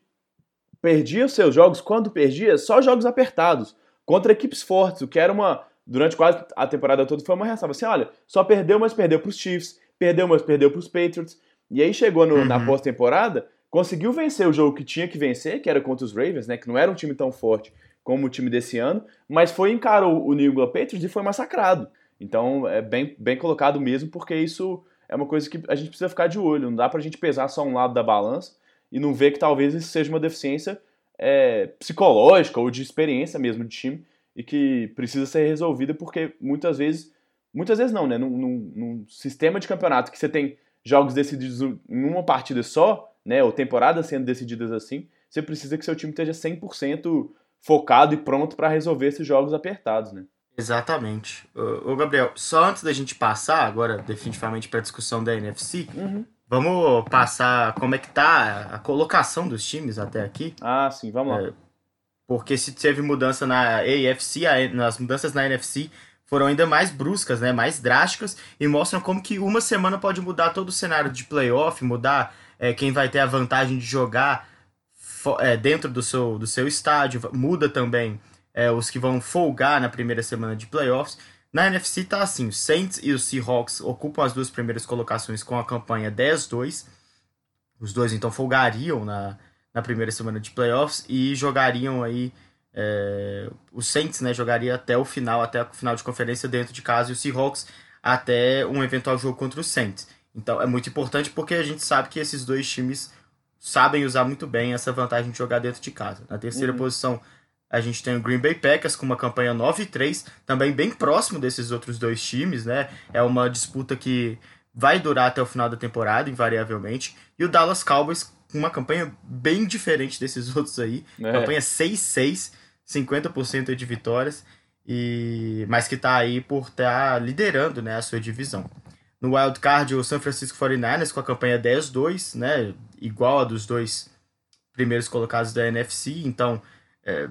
[SPEAKER 1] perdia os seus jogos, quando perdia, só jogos apertados, contra equipes fortes, o que era uma, durante quase a temporada toda, foi uma reação. Assim, olha, só perdeu, mas perdeu para os Chiefs, perdeu, mas perdeu para os Patriots, e aí chegou no, uhum. na pós-temporada, conseguiu vencer o jogo que tinha que vencer, que era contra os Ravens, né, que não era um time tão forte como o time desse ano, mas foi encarou o New England Patriots e foi massacrado. Então é bem, bem colocado mesmo, porque isso é uma coisa que a gente precisa ficar de olho. Não dá pra gente pesar só um lado da balança e não ver que talvez isso seja uma deficiência é, psicológica ou de experiência mesmo de time e que precisa ser resolvida porque muitas vezes, muitas vezes não, né? Num, num, num sistema de campeonato que você tem jogos decididos em uma partida só, né, ou temporadas sendo decididas assim, você precisa que seu time esteja 100% focado e pronto para resolver esses jogos apertados, né?
[SPEAKER 2] Exatamente. Ô, Gabriel, só antes da gente passar agora definitivamente para a discussão da NFC, uhum. vamos passar como é que tá a colocação dos times até aqui.
[SPEAKER 1] Ah, sim, vamos lá. É,
[SPEAKER 2] porque se teve mudança na AFC, nas mudanças na NFC foram ainda mais bruscas, né, mais drásticas e mostram como que uma semana pode mudar todo o cenário de playoff, mudar é, quem vai ter a vantagem de jogar é, dentro do seu, do seu estádio, muda também é, os que vão folgar na primeira semana de playoffs. Na NFC tá assim, os Saints e os Seahawks ocupam as duas primeiras colocações com a campanha 10-2. Os dois então folgariam na, na primeira semana de playoffs e jogariam aí é, o Saints né, jogaria até o final, até o final de conferência dentro de casa, e o Seahawks até um eventual jogo contra o Saints. Então é muito importante porque a gente sabe que esses dois times sabem usar muito bem essa vantagem de jogar dentro de casa. Na terceira uhum. posição, a gente tem o Green Bay Packers com uma campanha 9 e 3, também bem próximo desses outros dois times, né? É uma disputa que vai durar até o final da temporada, invariavelmente. E o Dallas Cowboys com uma campanha bem diferente desses [laughs] outros aí. É. Campanha 6-6, 50% de vitórias, e mas que está aí por estar tá liderando né, a sua divisão. No wild card, o San Francisco 49ers com a campanha 10-2, né, igual a dos dois primeiros colocados da NFC. Então, é,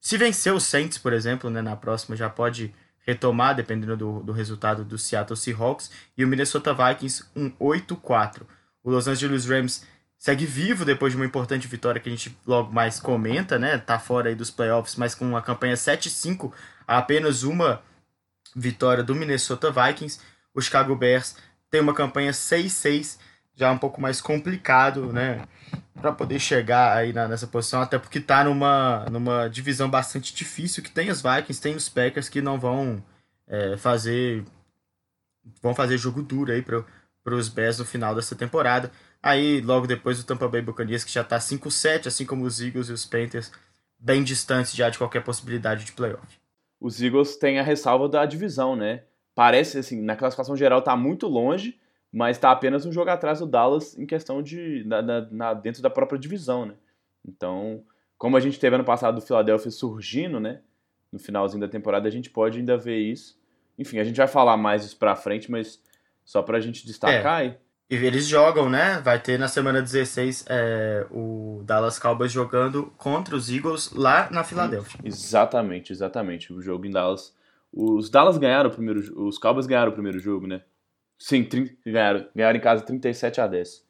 [SPEAKER 2] se vencer o Saints, por exemplo, né, na próxima já pode retomar, dependendo do, do resultado do Seattle Seahawks. E o Minnesota Vikings, um 8-4. O Los Angeles Rams segue vivo depois de uma importante vitória que a gente logo mais comenta, né? Tá fora aí dos playoffs, mas com uma campanha 7-5, apenas uma vitória do Minnesota Vikings. O Chicago Bears tem uma campanha 6-6, já um pouco mais complicado, né? Para poder chegar aí na, nessa posição, até porque tá numa, numa divisão bastante difícil, que tem os Vikings, tem os Packers que não vão é, fazer vão fazer jogo duro aí para os Bears no final dessa temporada. Aí, logo depois, o Tampa Bay Buccaneers, que já está 5-7, assim como os Eagles e os Panthers, bem distantes já de qualquer possibilidade de playoff.
[SPEAKER 1] Os Eagles têm a ressalva da divisão, né? Parece, assim, na classificação geral está muito longe, mas está apenas um jogo atrás do Dallas em questão de. Na, na, na, dentro da própria divisão, né? Então, como a gente teve ano passado o Philadelphia surgindo, né? No finalzinho da temporada, a gente pode ainda ver isso. Enfim, a gente vai falar mais isso pra frente, mas só pra gente destacar. É.
[SPEAKER 2] E eles jogam, né? Vai ter na semana 16 é, o Dallas Cowboys jogando contra os Eagles lá na Filadélfia.
[SPEAKER 1] Exatamente, exatamente. O jogo em Dallas. Os Dallas ganharam o primeiro Os Cowboys ganharam o primeiro jogo, né? Sim, ganharam. Ganharam em casa 37 a 10.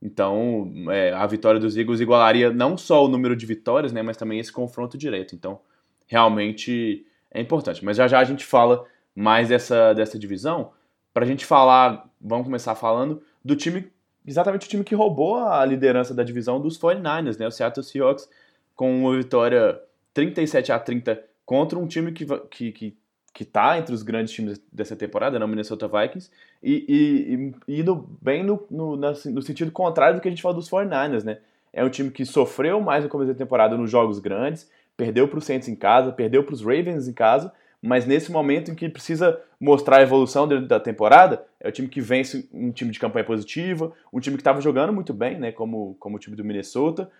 [SPEAKER 1] Então, é, a vitória dos Eagles igualaria não só o número de vitórias, né? Mas também esse confronto direto. Então, realmente é importante. Mas já já a gente fala mais dessa, dessa divisão para a gente falar, vamos começar falando do time, exatamente o time que roubou a liderança da divisão dos 49ers, né? O Seattle Seahawks com uma vitória 37 a 30 contra um time que, que, que, que tá entre os grandes times dessa temporada, né? o Minnesota Vikings, e, e, e indo bem no, no, no sentido contrário do que a gente fala dos 49ers, né? É um time que sofreu mais no começo da temporada nos jogos grandes, perdeu para os Saints em casa, perdeu para os Ravens em casa, mas nesse momento em que precisa mostrar a evolução da temporada, é o time que vence um time de campanha positiva, um time que estava jogando muito bem, né, como, como o time do Minnesota,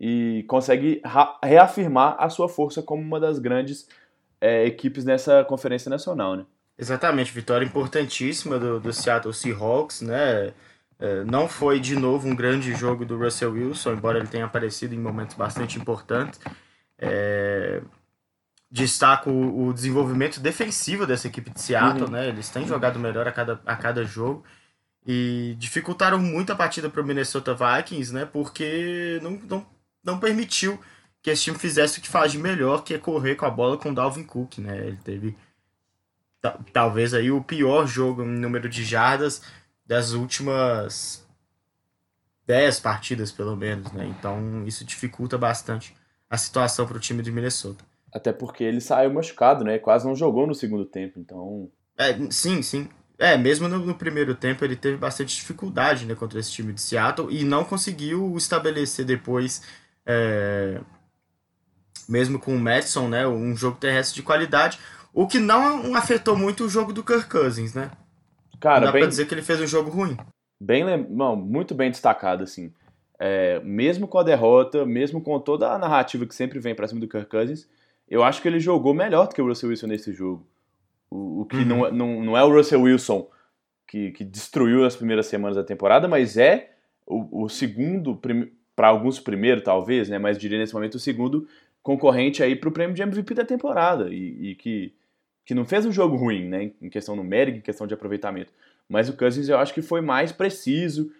[SPEAKER 1] e consegue reafirmar a sua força como uma das grandes é, equipes nessa conferência nacional, né?
[SPEAKER 2] Exatamente, vitória importantíssima do, do Seattle Seahawks, né? É, não foi de novo um grande jogo do Russell Wilson, embora ele tenha aparecido em momentos bastante importantes. É, destaco o, o desenvolvimento defensivo dessa equipe de Seattle, uhum. né? Eles têm jogado melhor a cada, a cada jogo e dificultaram muito a partida para o Minnesota Vikings, né? Porque não, não, não permitiu que esse time fizesse o que faz de melhor, que é correr com a bola com o Dalvin Cook, né? Ele teve talvez aí o pior jogo em número de jardas das últimas 10 partidas, pelo menos, né? Então isso dificulta bastante a situação para o time de Minnesota.
[SPEAKER 1] Até porque ele saiu machucado, né? Quase não jogou no segundo tempo, então.
[SPEAKER 2] É, sim, sim. É, mesmo no, no, primeiro tempo ele teve bastante dificuldade né, contra esse time de Seattle e não conseguiu estabelecer depois, é, mesmo com o Madison, né, um jogo terrestre de qualidade, o que não afetou muito o jogo do Kirk Cousins, né? Cara, não dá bem, pra dizer que ele fez um jogo ruim.
[SPEAKER 1] Bem, não, muito bem destacado, assim. É, mesmo com a derrota, mesmo com toda a narrativa que sempre vem pra cima do Kirk Cousins, eu acho que ele jogou melhor do que o Russell Wilson nesse jogo. O, o que uhum. não, é, não, não é o Russell Wilson que, que destruiu as primeiras semanas da temporada, mas é o, o segundo, para alguns primeiro talvez, né, mas diria nesse momento o segundo concorrente aí para o prêmio de MVP da temporada e, e, que, que não fez um jogo ruim, né, em questão numérica, em questão de aproveitamento. Mas o Cousins eu acho que foi mais preciso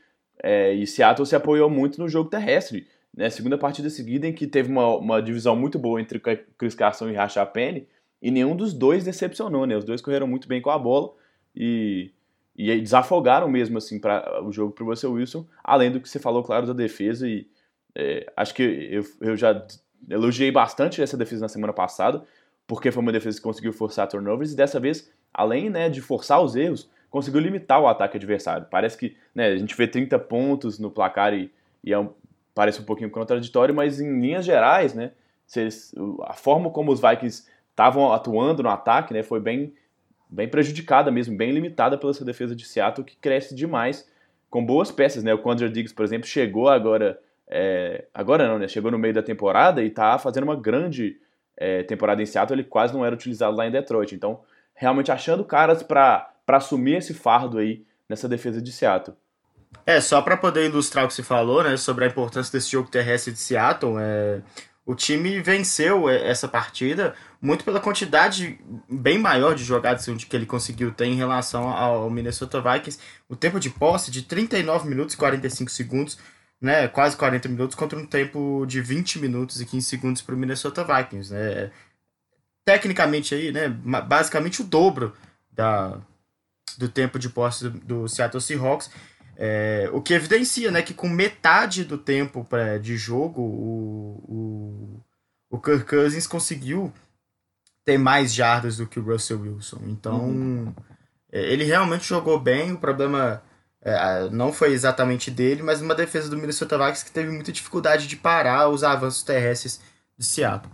[SPEAKER 1] é, e Seattle se apoiou muito no jogo terrestre né, segunda partida seguida em que teve uma, uma divisão muito boa entre Chris Carson e Rashad Penny, e nenhum dos dois decepcionou, né? Os dois correram muito bem com a bola e, e desafogaram mesmo assim para o jogo para o Wilson, além do que você falou, claro, da defesa e é, acho que eu, eu já elogiei bastante essa defesa na semana passada, porque foi uma defesa que conseguiu forçar turnovers e dessa vez, além né, de forçar os erros, conseguiu limitar o ataque adversário. Parece que né, a gente vê 30 pontos no placar e, e é um, parece um pouquinho contraditório, mas em linhas gerais, né, eles, a forma como os Vikings estavam atuando no ataque né, foi bem, bem prejudicada mesmo, bem limitada pela essa defesa de Seattle, que cresce demais com boas peças. Né? O Condra Diggs, por exemplo, chegou agora. É, agora não, né? Chegou no meio da temporada e está fazendo uma grande é, temporada em Seattle. Ele quase não era utilizado lá em Detroit. Então, realmente achando caras para assumir esse fardo aí nessa defesa de Seattle.
[SPEAKER 2] É, só para poder ilustrar o que você falou, né, sobre a importância desse jogo terrestre de Seattle, é, o time venceu essa partida muito pela quantidade bem maior de jogadas que ele conseguiu ter em relação ao Minnesota Vikings. O tempo de posse de 39 minutos e 45 segundos, né, quase 40 minutos, contra um tempo de 20 minutos e 15 segundos para o Minnesota Vikings. Né. Tecnicamente, aí, né, basicamente o dobro da, do tempo de posse do, Seattle Seahawks. É, o que evidencia né, que com metade do tempo pra, de jogo, o, o, o Kirk Cousins conseguiu ter mais jardas do que o Russell Wilson. Então, uhum. É, ele realmente jogou bem. O problema é, não foi exatamente dele, mas uma defesa do Minnesota Vikings que teve muita dificuldade de parar os avanços terrestres de Seattle.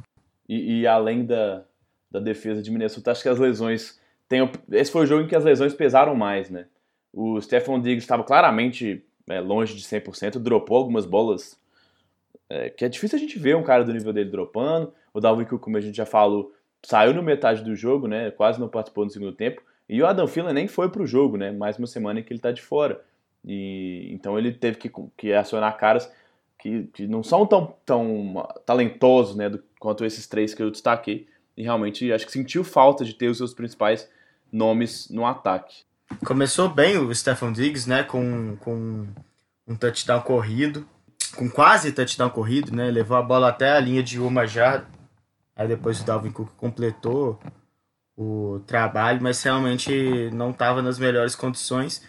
[SPEAKER 1] E, e além da, da defesa de Minnesota, acho que as lesões. Tem, esse foi o jogo em que as lesões pesaram mais, né? O Stefan Diggs estava claramente é, longe de 100%, dropou algumas bolas é, que é difícil a gente ver um cara do nível dele dropando. O Dalvin Cook, como a gente já falou, saiu no metade do jogo, né? Quase não participou no segundo tempo. E o Adam Thielen nem foi pro jogo, né? Mais uma semana em que ele tá de fora. E então ele teve que, que acionar caras que, que não são tão, tão talentosos, né? Do, quanto esses três que eu destaquei. E realmente acho que sentiu falta de ter os seus principais nomes no ataque.
[SPEAKER 2] Começou bem o Stefan Diggs, né? Com, com um touchdown corrido. Com quase touchdown corrido, né? Levou a bola até a linha de uma jarda Aí depois o Dalvin Cook completou o trabalho, mas realmente não estava nas melhores condições.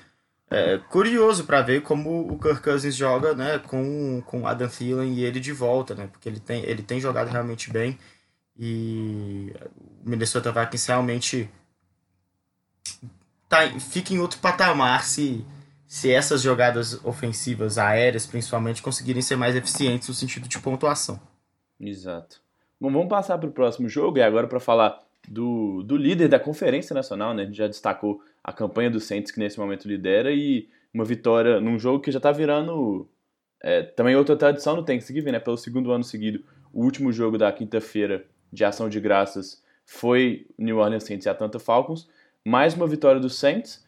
[SPEAKER 2] É, curioso para ver como o Kirk Cousins joga né, com, com Adam Thielen e ele de volta, né, porque ele tem, ele tem jogado realmente bem e o Minnesota Vikings realmente tá, fica em outro patamar se, se essas jogadas ofensivas aéreas, principalmente, conseguirem ser mais eficientes no sentido de pontuação.
[SPEAKER 1] Exato. Bom, vamos passar para o próximo jogo e agora para falar do, do líder da Conferência Nacional, né? A gente já destacou a campanha do Saints que nesse momento lidera e uma vitória num jogo que já está virando é, também outra tradição no Thanksgiving, né? Pelo segundo ano seguido, o último jogo da quinta-feira de ação de graças foi New Orleans Saints e Atlanta Falcons. Mais uma vitória do Saints,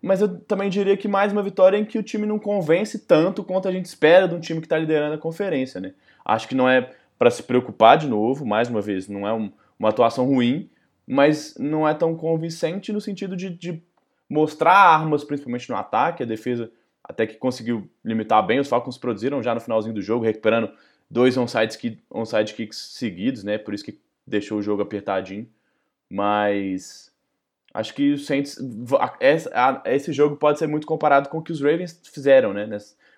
[SPEAKER 1] mas eu também diria que mais uma vitória em que o time não convence tanto quanto a gente espera de um time que está liderando a conferência, né? Acho que não é para se preocupar de novo, mais uma vez, não é um, uma atuação ruim, mas não é tão convincente no sentido de, de, mostrar armas, principalmente no ataque, a defesa até que conseguiu limitar bem, os Falcons produziram já no finalzinho do jogo, recuperando dois onside, kick, onside kicks seguidos, né, por isso que deixou o jogo apertadinho, mas acho que Saints, esse jogo pode ser muito comparado com o que os Ravens fizeram, né,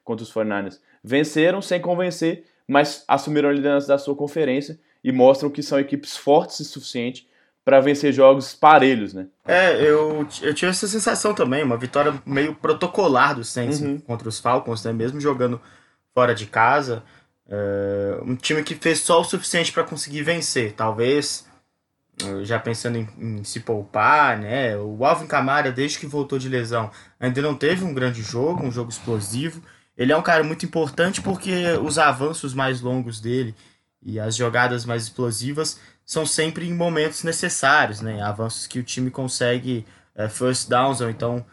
[SPEAKER 1] contra os 49ers, venceram sem convencer, mas assumiram a liderança da sua conferência e mostram que são equipes fortes o suficiente para vencer jogos parelhos, né?
[SPEAKER 2] É, eu, eu tive essa sensação também, uma vitória meio protocolar do Saints uhum. contra os Falcons, né? Mesmo jogando fora de casa, é, um time que fez só o suficiente para conseguir vencer. Talvez, já pensando em, em, se poupar, né? O Alvin Kamara, desde que voltou de lesão, ainda não teve um grande jogo, um jogo explosivo. Ele é um cara muito importante porque os avanços mais longos dele e as jogadas mais explosivas são sempre em momentos necessários, né? Avanços que o time consegue é, first downs ou então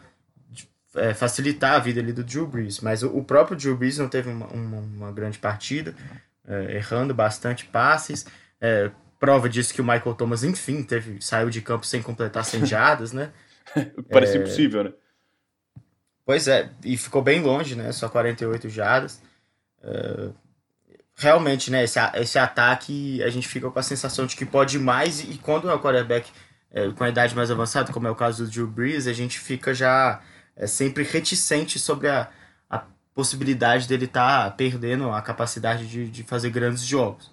[SPEAKER 2] é, facilitar a vida ali do Drew Brees. Mas o, o próprio Drew Brees não teve uma, uma, uma grande partida, é, errando bastante passes. Prova disso que o Michael Thomas, enfim, teve, saiu de campo sem completar 100 jardas, né? [laughs]
[SPEAKER 1] Parecia impossível, né?
[SPEAKER 2] Pois é, e ficou bem longe, né? Só 48 jardas. Uh, realmente, né? Esse, esse ataque, a gente fica com a sensação de que pode mais. E quando é o quarterback é, com a idade mais avançada, como é o caso do Drew Brees, a gente fica já é, sempre reticente sobre a, a possibilidade dele estar tá perdendo a capacidade de, de fazer grandes jogos.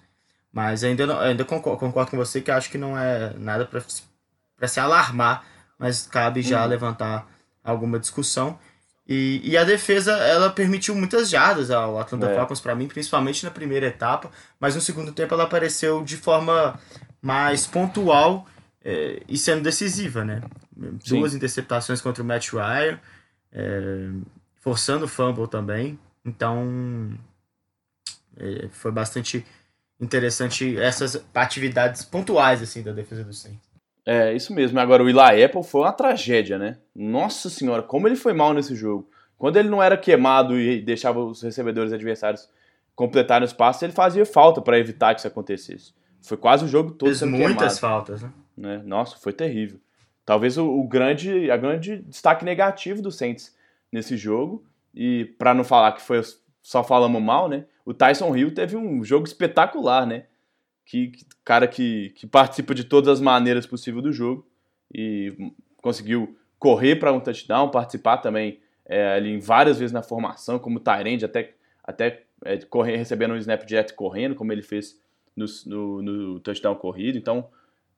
[SPEAKER 2] Mas ainda, não, ainda concordo, concordo com você que acho que não é nada para se alarmar, mas cabe já uhum. levantar alguma discussão. E, e a defesa, ela permitiu muitas jardas ao Atlanta é. Falcons para mim, principalmente na primeira etapa, mas no segundo tempo ela apareceu de forma mais pontual é, e sendo decisiva, né? Sim. Duas interceptações contra o Matt Ryan, é, forçando o fumble também. Então, é, foi bastante interessante essas atividades pontuais assim da defesa do Saints.
[SPEAKER 1] É, isso mesmo. Agora, o Eli Apple foi uma tragédia, né? Nossa senhora, como ele foi mal nesse jogo. Quando ele não era queimado e deixava os recebedores adversários completarem os passos, ele fazia falta para evitar que isso acontecesse. Foi quase o jogo todo
[SPEAKER 2] Fez sendo muitas queimado. faltas, né?
[SPEAKER 1] né? Nossa, foi terrível. Talvez o, o, grande, a grande destaque negativo do Saints nesse jogo, e para não falar que foi só falamos mal, né? O Tyson Hill teve um jogo espetacular, né? Que, que cara que, que participa de todas as maneiras possíveis do jogo e conseguiu correr para um touchdown, participar também é, ali várias vezes na formação, como Tyrande, até, até é, correr, recebendo um snap direto correndo, como ele fez no, no, no touchdown corrido. Então,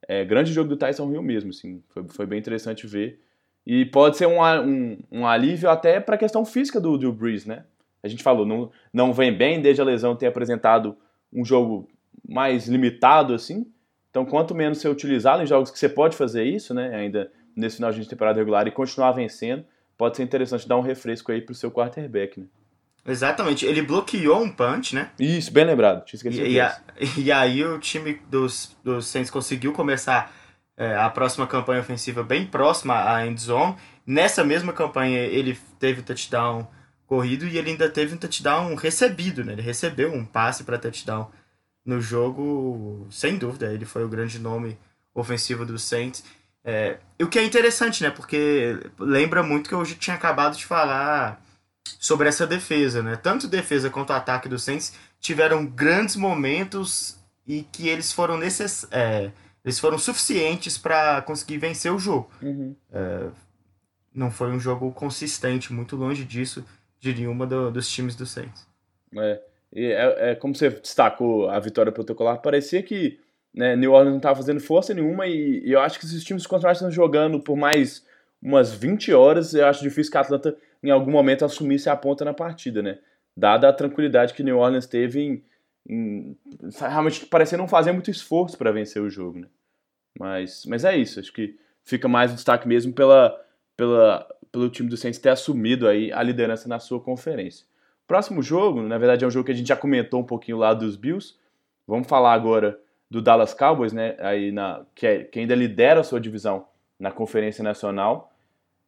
[SPEAKER 1] é, grande jogo do Tyson Hill mesmo, assim, foi, foi bem interessante ver. E pode ser um, um, um alívio até para a questão física do, Breeze, né? A gente falou, não, não vem bem desde a lesão ter apresentado um jogo mais limitado, assim. Então, quanto menos você utilizá-lo em jogos que você pode fazer isso, né? Ainda nesse final de temporada regular e continuar vencendo, pode ser interessante dar um refresco aí pro seu quarterback, né?
[SPEAKER 2] Exatamente, ele bloqueou um punch, né?
[SPEAKER 1] Isso, bem lembrado, tinha esquecido
[SPEAKER 2] e, e, a, e aí o time dos, dos Saints conseguiu começar é, a próxima campanha ofensiva bem próxima à end zone. Nessa mesma campanha ele teve o touchdown corrido e ele ainda teve um touchdown recebido, né? Ele recebeu um passe para touchdown no jogo, sem dúvida, ele foi o grande nome ofensivo dos Saints. É, o que é interessante, né? Porque lembra muito que eu já tinha acabado de falar sobre essa defesa, né? Tanto defesa quanto ataque do Saints tiveram grandes momentos e que eles foram necess... É, eles foram suficientes para conseguir vencer o jogo.
[SPEAKER 1] Uhum.
[SPEAKER 2] É, não foi um jogo consistente, muito longe disso, de nenhuma do, dos times do Saints.
[SPEAKER 1] É, é, é, como você destacou a vitória protocolar, parecia que né, New Orleans não estava fazendo força nenhuma e, e, eu acho que se os times continuassem jogando por mais umas 20 horas, eu acho difícil que a Atlanta em algum momento assumisse a ponta na partida, né? Dada a tranquilidade que New Orleans teve em, em realmente parecer não fazer muito esforço para vencer o jogo, né? Mas, mas é isso, acho que fica mais o destaque mesmo pela, pela, pelo time do Saints ter assumido aí a liderança na sua conferência. Próximo jogo, na verdade é um jogo que a gente já comentou um pouquinho lá dos Bills. Vamos falar agora do Dallas Cowboys, né? Aí na, que, é, que ainda lidera a sua divisão na Conferência Nacional.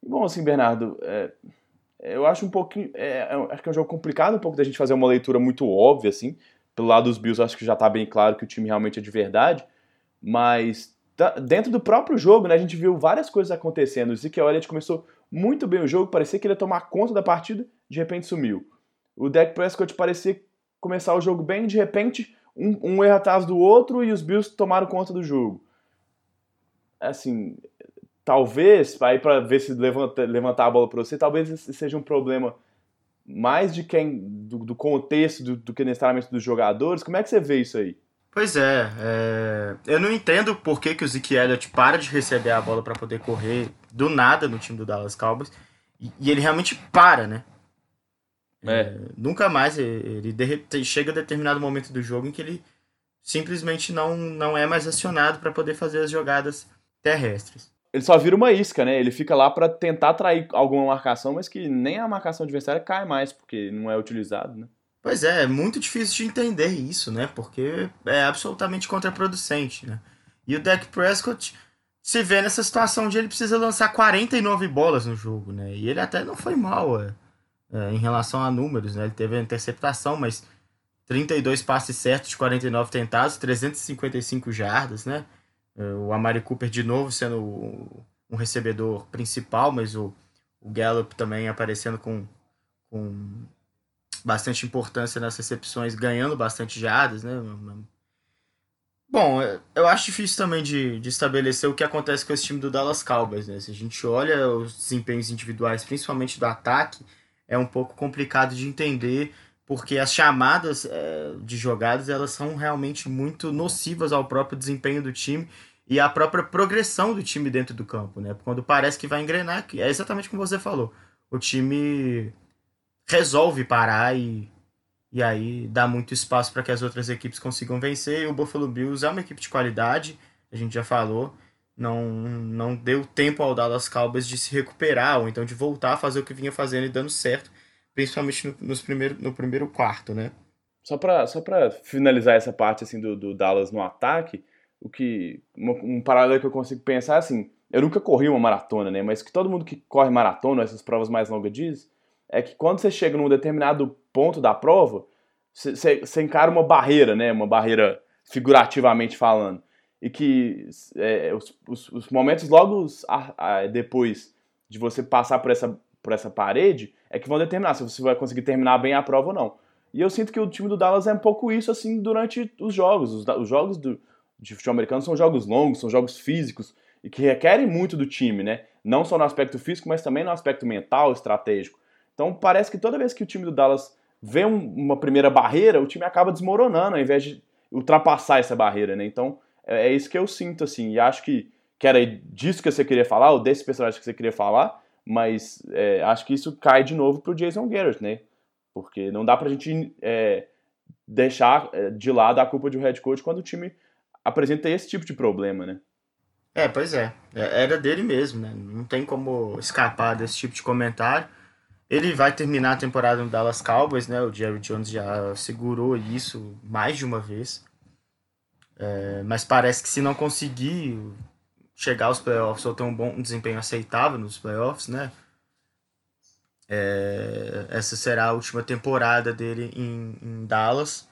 [SPEAKER 1] Bom, assim, Bernardo, é, eu acho um pouquinho. É, é, acho que é um jogo complicado um pouco da gente fazer uma leitura muito óbvia, assim. Pelo lado dos Bills, acho que já está bem claro que o time realmente é de verdade. Mas tá, dentro do próprio jogo, né, a gente viu várias coisas acontecendo. O Ezekiel Elliott começou muito bem o jogo, parecia que ele ia tomar conta da partida, de repente sumiu. O Dak Prescott parecia começar o jogo bem, de repente um, um erro atrás do outro e os Bills tomaram conta do jogo. Assim, talvez, aí para ver se levanta, levantar a bola para você, talvez seja um problema mais de quem, do, do contexto do, do, que necessariamente dos jogadores. Como é que você vê isso aí?
[SPEAKER 2] Pois é, é... eu não entendo por que, que o Zeke Elliott para de receber a bola para poder correr do nada no time do Dallas Cowboys e, e ele realmente para, né?
[SPEAKER 1] É. É,
[SPEAKER 2] nunca mais ele, ele chega a determinado momento do jogo em que ele simplesmente não, não é mais acionado para poder fazer as jogadas terrestres
[SPEAKER 1] ele só vira uma isca, né? Ele fica lá para tentar atrair alguma marcação, mas que nem a marcação adversária cai mais, porque não é utilizado, né?
[SPEAKER 2] Pois é, é muito difícil de entender isso, né? Porque é absolutamente contraproducente, né? E o Dak Prescott se vê nessa situação de ele precisa lançar 49 bolas no jogo, né? E ele até não foi mal é, é, em relação a números, né? Ele teve a interceptação, mas 32 passes certos de 49 tentados, 355 jardas, né? É, o Amari Cooper de novo sendo um recebedor principal, mas o, o Gallup também aparecendo com, com bastante importância nas recepções, ganhando bastante jardas, né? Bom, é, eu acho difícil também de, de estabelecer o que acontece com esse time do Dallas Cowboys, né? Se a gente olha os desempenhos individuais, principalmente do ataque, é um pouco complicado de entender porque as chamadas é, de jogadas elas são realmente muito nocivas ao próprio desempenho do time e à própria progressão do time dentro do campo, né? Quando parece que vai engrenar, é exatamente como você falou. O time resolve parar e, e aí dá muito espaço para que as outras equipes consigam vencer. E o Buffalo Bills é uma equipe de qualidade, a gente já falou. Não, não deu tempo ao Dallas Cowboys de se recuperar ou então de voltar a fazer o que vinha fazendo e dando certo, principalmente no, nos primeiro, no primeiro quarto, né?
[SPEAKER 1] Só para só finalizar essa parte assim do, do Dallas no ataque, o que um, um paralelo que eu consigo pensar é assim, eu nunca corri uma maratona, né? Mas que todo mundo que corre maratona, essas provas mais longas diz, é que quando você chega num determinado ponto da prova, você, encara uma barreira, né? Uma barreira figurativamente falando. E que é, os, os, os, momentos logo a, a, depois de você passar por essa, por essa parede é que vão determinar se você vai conseguir terminar bem a prova ou não. E eu sinto que o time do Dallas é um pouco isso assim durante os jogos. Os, os jogos do, de futebol americano são jogos longos, são jogos físicos e que requerem muito do time, né? Não só no aspecto físico, mas também no aspecto mental, estratégico. Então parece que toda vez que o time do Dallas vê um, uma primeira barreira, o time acaba desmoronando ao invés de ultrapassar essa barreira, né? Então é, é isso que eu sinto, assim, e acho que, que era disso que você queria falar, ou desse personagem que você queria falar, mas é, acho que isso cai de novo pro Jason Garrett, né? Porque não dá pra gente é, deixar é, de lado a culpa de um head coach quando o time apresenta esse tipo de problema, né?
[SPEAKER 2] É, pois é. é. Era dele mesmo, né? Não tem como escapar desse tipo de comentário. Ele vai terminar a temporada no Dallas Cowboys, né? O Jerry Jones já segurou isso mais de uma vez. É, mas parece que se não conseguir chegar aos playoffs ou ter um bom desempenho aceitável nos playoffs, né? É, essa será a última temporada dele em, em Dallas.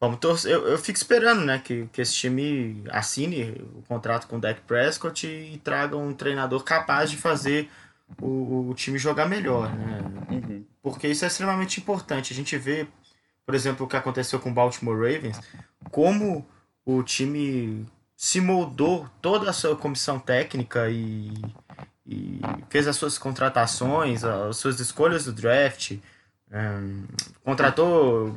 [SPEAKER 2] Vamos torcer. Eu, eu fico esperando, né, que, que esse time assine o contrato com o Dak Prescott e, e traga um treinador capaz de fazer o, o time jogar melhor, né? Uhum. Porque isso é extremamente importante. A gente vê, por exemplo, o que aconteceu com o Baltimore Ravens, como o time se moldou toda a sua comissão técnica e, e fez as suas contratações, as suas escolhas do draft, um, contratou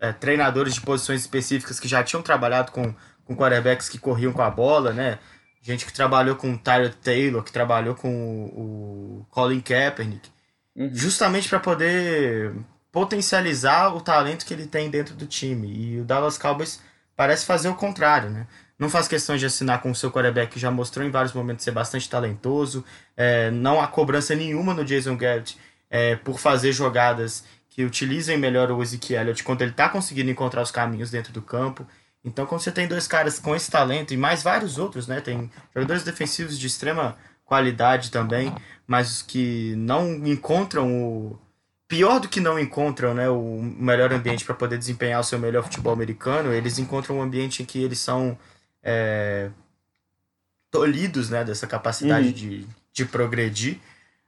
[SPEAKER 2] é, treinadores de posições específicas que já tinham trabalhado com, com quarterbacks que corriam com a bola, né? Gente que trabalhou com o Tyler Taylor, que trabalhou com o, o Colin Kaepernick, uhum. justamente para poder potencializar o talento que ele tem dentro do time. E o Dallas Cowboys parece fazer o contrário, né? Não faz questão de assinar com o seu quarterback que já mostrou em vários momentos ser bastante talentoso. É, não há cobrança nenhuma no Jason Garrett é, por fazer jogadas que utilizem melhor o Ezekiel Elliott quando ele está conseguindo encontrar os caminhos dentro do campo. Então, quando você tem dois caras com esse talento e mais vários outros, né? Tem jogadores defensivos de extrema qualidade também, mas que não encontram o pior do que não encontram, né, o melhor ambiente para poder desempenhar o seu melhor futebol americano, eles encontram um ambiente em que eles são é, tolhidos, né, dessa capacidade uhum. de, de progredir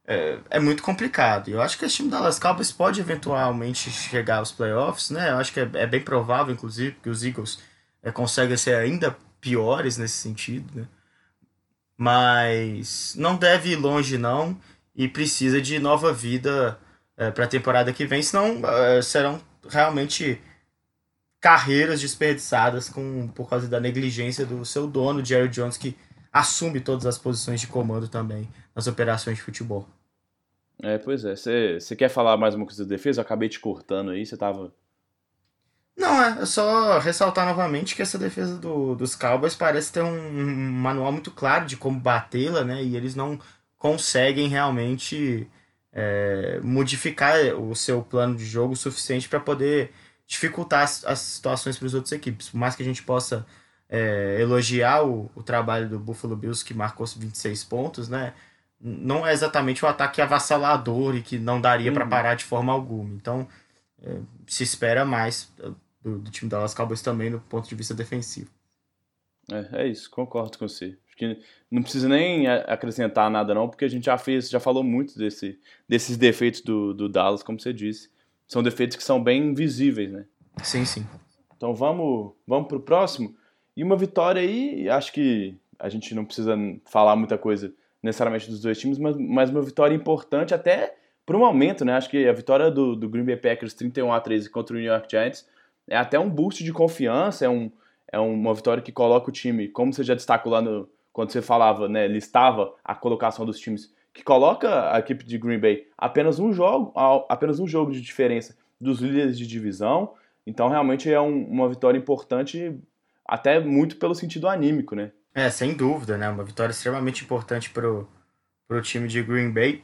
[SPEAKER 2] é, é, muito complicado. Eu acho que esse time da Dallas Cowboys pode eventualmente chegar aos playoffs, né? Eu acho que é, é bem provável, inclusive, que os Eagles é, conseguem ser ainda piores nesse sentido, né? Mas não deve ir longe, não, e precisa de nova vida é, para a temporada que vem, senão é, serão realmente carreiras desperdiçadas com, por causa da negligência do seu dono, Jerry Jones, que assume todas as posições de comando também nas operações de futebol.
[SPEAKER 1] É, pois é. Você quer falar mais uma coisa da defesa? Eu acabei te cortando aí, você tava.
[SPEAKER 2] Não, é, é só ressaltar novamente que essa defesa do, dos Cowboys parece ter um, um manual muito claro de como batê-la, né? E eles não conseguem realmente é, modificar o seu plano de jogo o suficiente para poder dificultar as, as situações para as outras equipes. Por mais que a gente possa é, elogiar o, o trabalho do Buffalo Bills, que marcou 26 pontos, né? não é exatamente o ataque avassalador e que não daria uhum. para parar de forma alguma. Então, é, se espera mais do, do, time da Dallas Cowboys também do ponto de vista defensivo.
[SPEAKER 1] É, é isso, concordo com você. Que não precisa nem acrescentar nada não, porque a gente já fez, já falou muito desse, desses defeitos do, do Dallas, como você disse. São defeitos que são bem visíveis, né?
[SPEAKER 2] Sim, sim.
[SPEAKER 1] Então vamos, vamos pro próximo. E uma vitória aí, acho que a gente não precisa falar muita coisa necessariamente dos dois times, mas, mas uma vitória importante até por um momento, né? Acho que a vitória do, do Green Bay Packers 31 a 13 contra o New York Giants é até um boost de confiança, é, um, é uma vitória que coloca o time, como você já destacou lá no, quando você falava, né, listava a colocação dos times, que coloca a equipe de Green Bay apenas um jogo, apenas um jogo de diferença dos líderes de divisão. Então realmente é um, uma vitória importante, até muito pelo sentido anímico, né?
[SPEAKER 2] É, sem dúvida, né? Uma vitória extremamente importante pro, pro time de Green Bay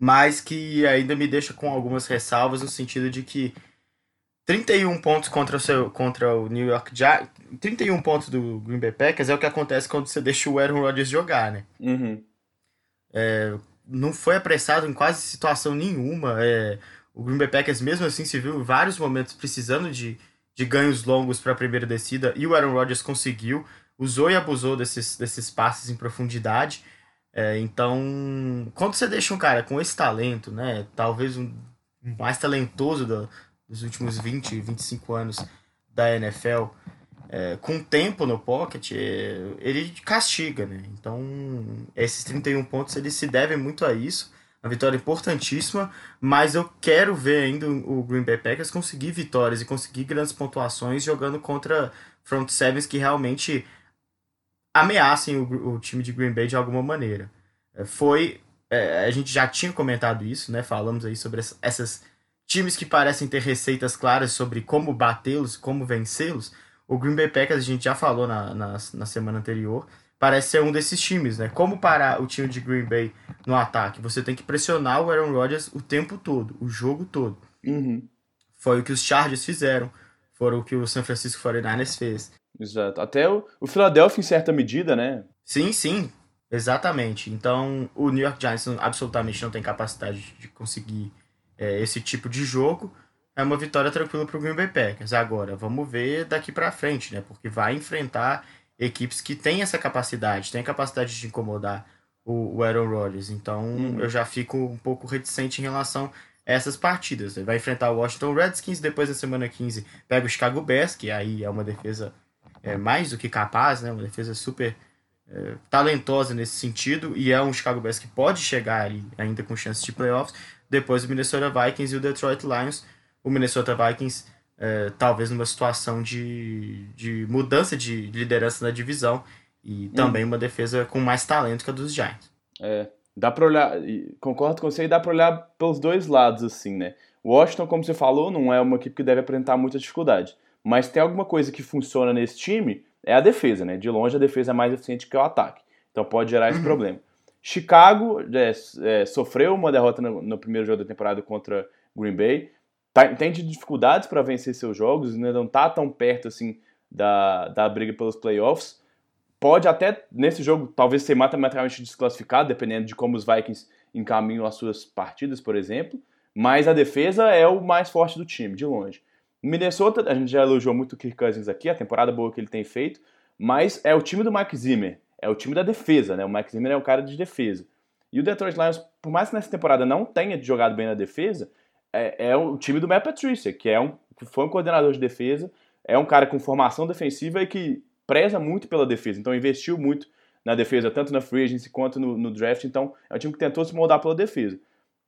[SPEAKER 2] mas que ainda me deixa com algumas ressalvas no sentido de que 31 pontos contra o, seu, contra o New York Giants, 31 pontos do Green Bay Packers é o que acontece quando você deixa o Aaron Rodgers jogar, né?
[SPEAKER 1] Uhum.
[SPEAKER 2] É, não foi apressado em quase situação nenhuma. É, o Green Bay Packers mesmo assim se viu em vários momentos precisando de, de ganhos longos para a primeira descida e o Aaron Rodgers conseguiu, usou e abusou desses, desses passes em profundidade. É, então, quando você deixa um cara com esse talento, né, talvez um mais talentoso do, dos últimos 20, 25 anos da NFL, é, com tempo no pocket, é, ele castiga, né? Então, esses 31 pontos eles se devem muito a isso. Uma vitória importantíssima, mas eu quero ver ainda o Green Bay Packers conseguir vitórias e conseguir grandes pontuações jogando contra front sevens que realmente ameacem o, o time de Green Bay de alguma maneira. É, foi. É, a gente já tinha comentado isso, né? Falamos aí sobre essas times que parecem ter receitas claras sobre como batê-los, como vencê-los. O Green Bay Packers, a gente já falou na, na, na, semana anterior, parece ser um desses times, né? Como parar o time de Green Bay no ataque? Você tem que pressionar o Aaron Rodgers o tempo todo, o jogo todo.
[SPEAKER 1] Uhum.
[SPEAKER 2] Foi o que os Chargers fizeram, foram o que o San Francisco 49ers fez.
[SPEAKER 1] Exato. Até o, o Philadelphia, em certa medida, né?
[SPEAKER 2] Sim, sim. Exatamente. Então, o New York Giants absolutamente não tem capacidade de conseguir é, esse tipo de jogo. É uma vitória tranquila para o Green Bay Packers. Agora, vamos ver daqui para frente, né? Porque vai enfrentar equipes que têm essa capacidade, têm a capacidade de incomodar o, o Aaron Rodgers. Então, hum. eu já fico um pouco reticente em relação a essas partidas. Ele vai enfrentar o Washington Redskins, depois na semana 15 pega o Chicago Bears, que aí é uma defesa é, mais do que capaz, né? Uma defesa super é, talentosa nesse sentido e é um Chicago Bears que pode chegar ali ainda com chances de playoffs. Depois o Minnesota Vikings e o Detroit Lions. O Minnesota Vikings é, talvez numa situação de, de mudança de liderança na divisão e também hum. uma defesa com mais talento que a dos Giants.
[SPEAKER 1] É, dá para olhar, concordo com você, e dá para olhar pelos dois lados assim, né? O Washington, como você falou, não é uma equipe que deve apresentar muita dificuldade, mas tem alguma coisa que funciona nesse time é a defesa, né? De longe a defesa é mais eficiente que o ataque. Então pode gerar esse [clears throat] problema. Chicago é, é, sofreu uma derrota no, no, primeiro jogo da temporada contra Green Bay. Tá, tem dificuldades para vencer seus jogos, né? não está tão perto assim da, da briga pelos playoffs. Pode até, nesse jogo, talvez ser matematicamente desclassificado, dependendo de como os Vikings encaminham as suas partidas, por exemplo. Mas a defesa é o mais forte do time, de longe. Minnesota, a gente já elogiou muito o Kirk Cousins aqui, a temporada boa que ele tem feito, mas é o time do Mike Zimmer, é o time da defesa, né? O Mike Zimmer é o cara de defesa. E o Detroit Lions, por mais que nessa temporada não tenha jogado bem na defesa, é, é o time do Matt Patricia, que, é um, que foi um coordenador de defesa, é um cara com formação defensiva e que preza muito pela defesa, então investiu muito na defesa, tanto na free agency quanto no, no draft, então é um time que tentou se moldar pela defesa.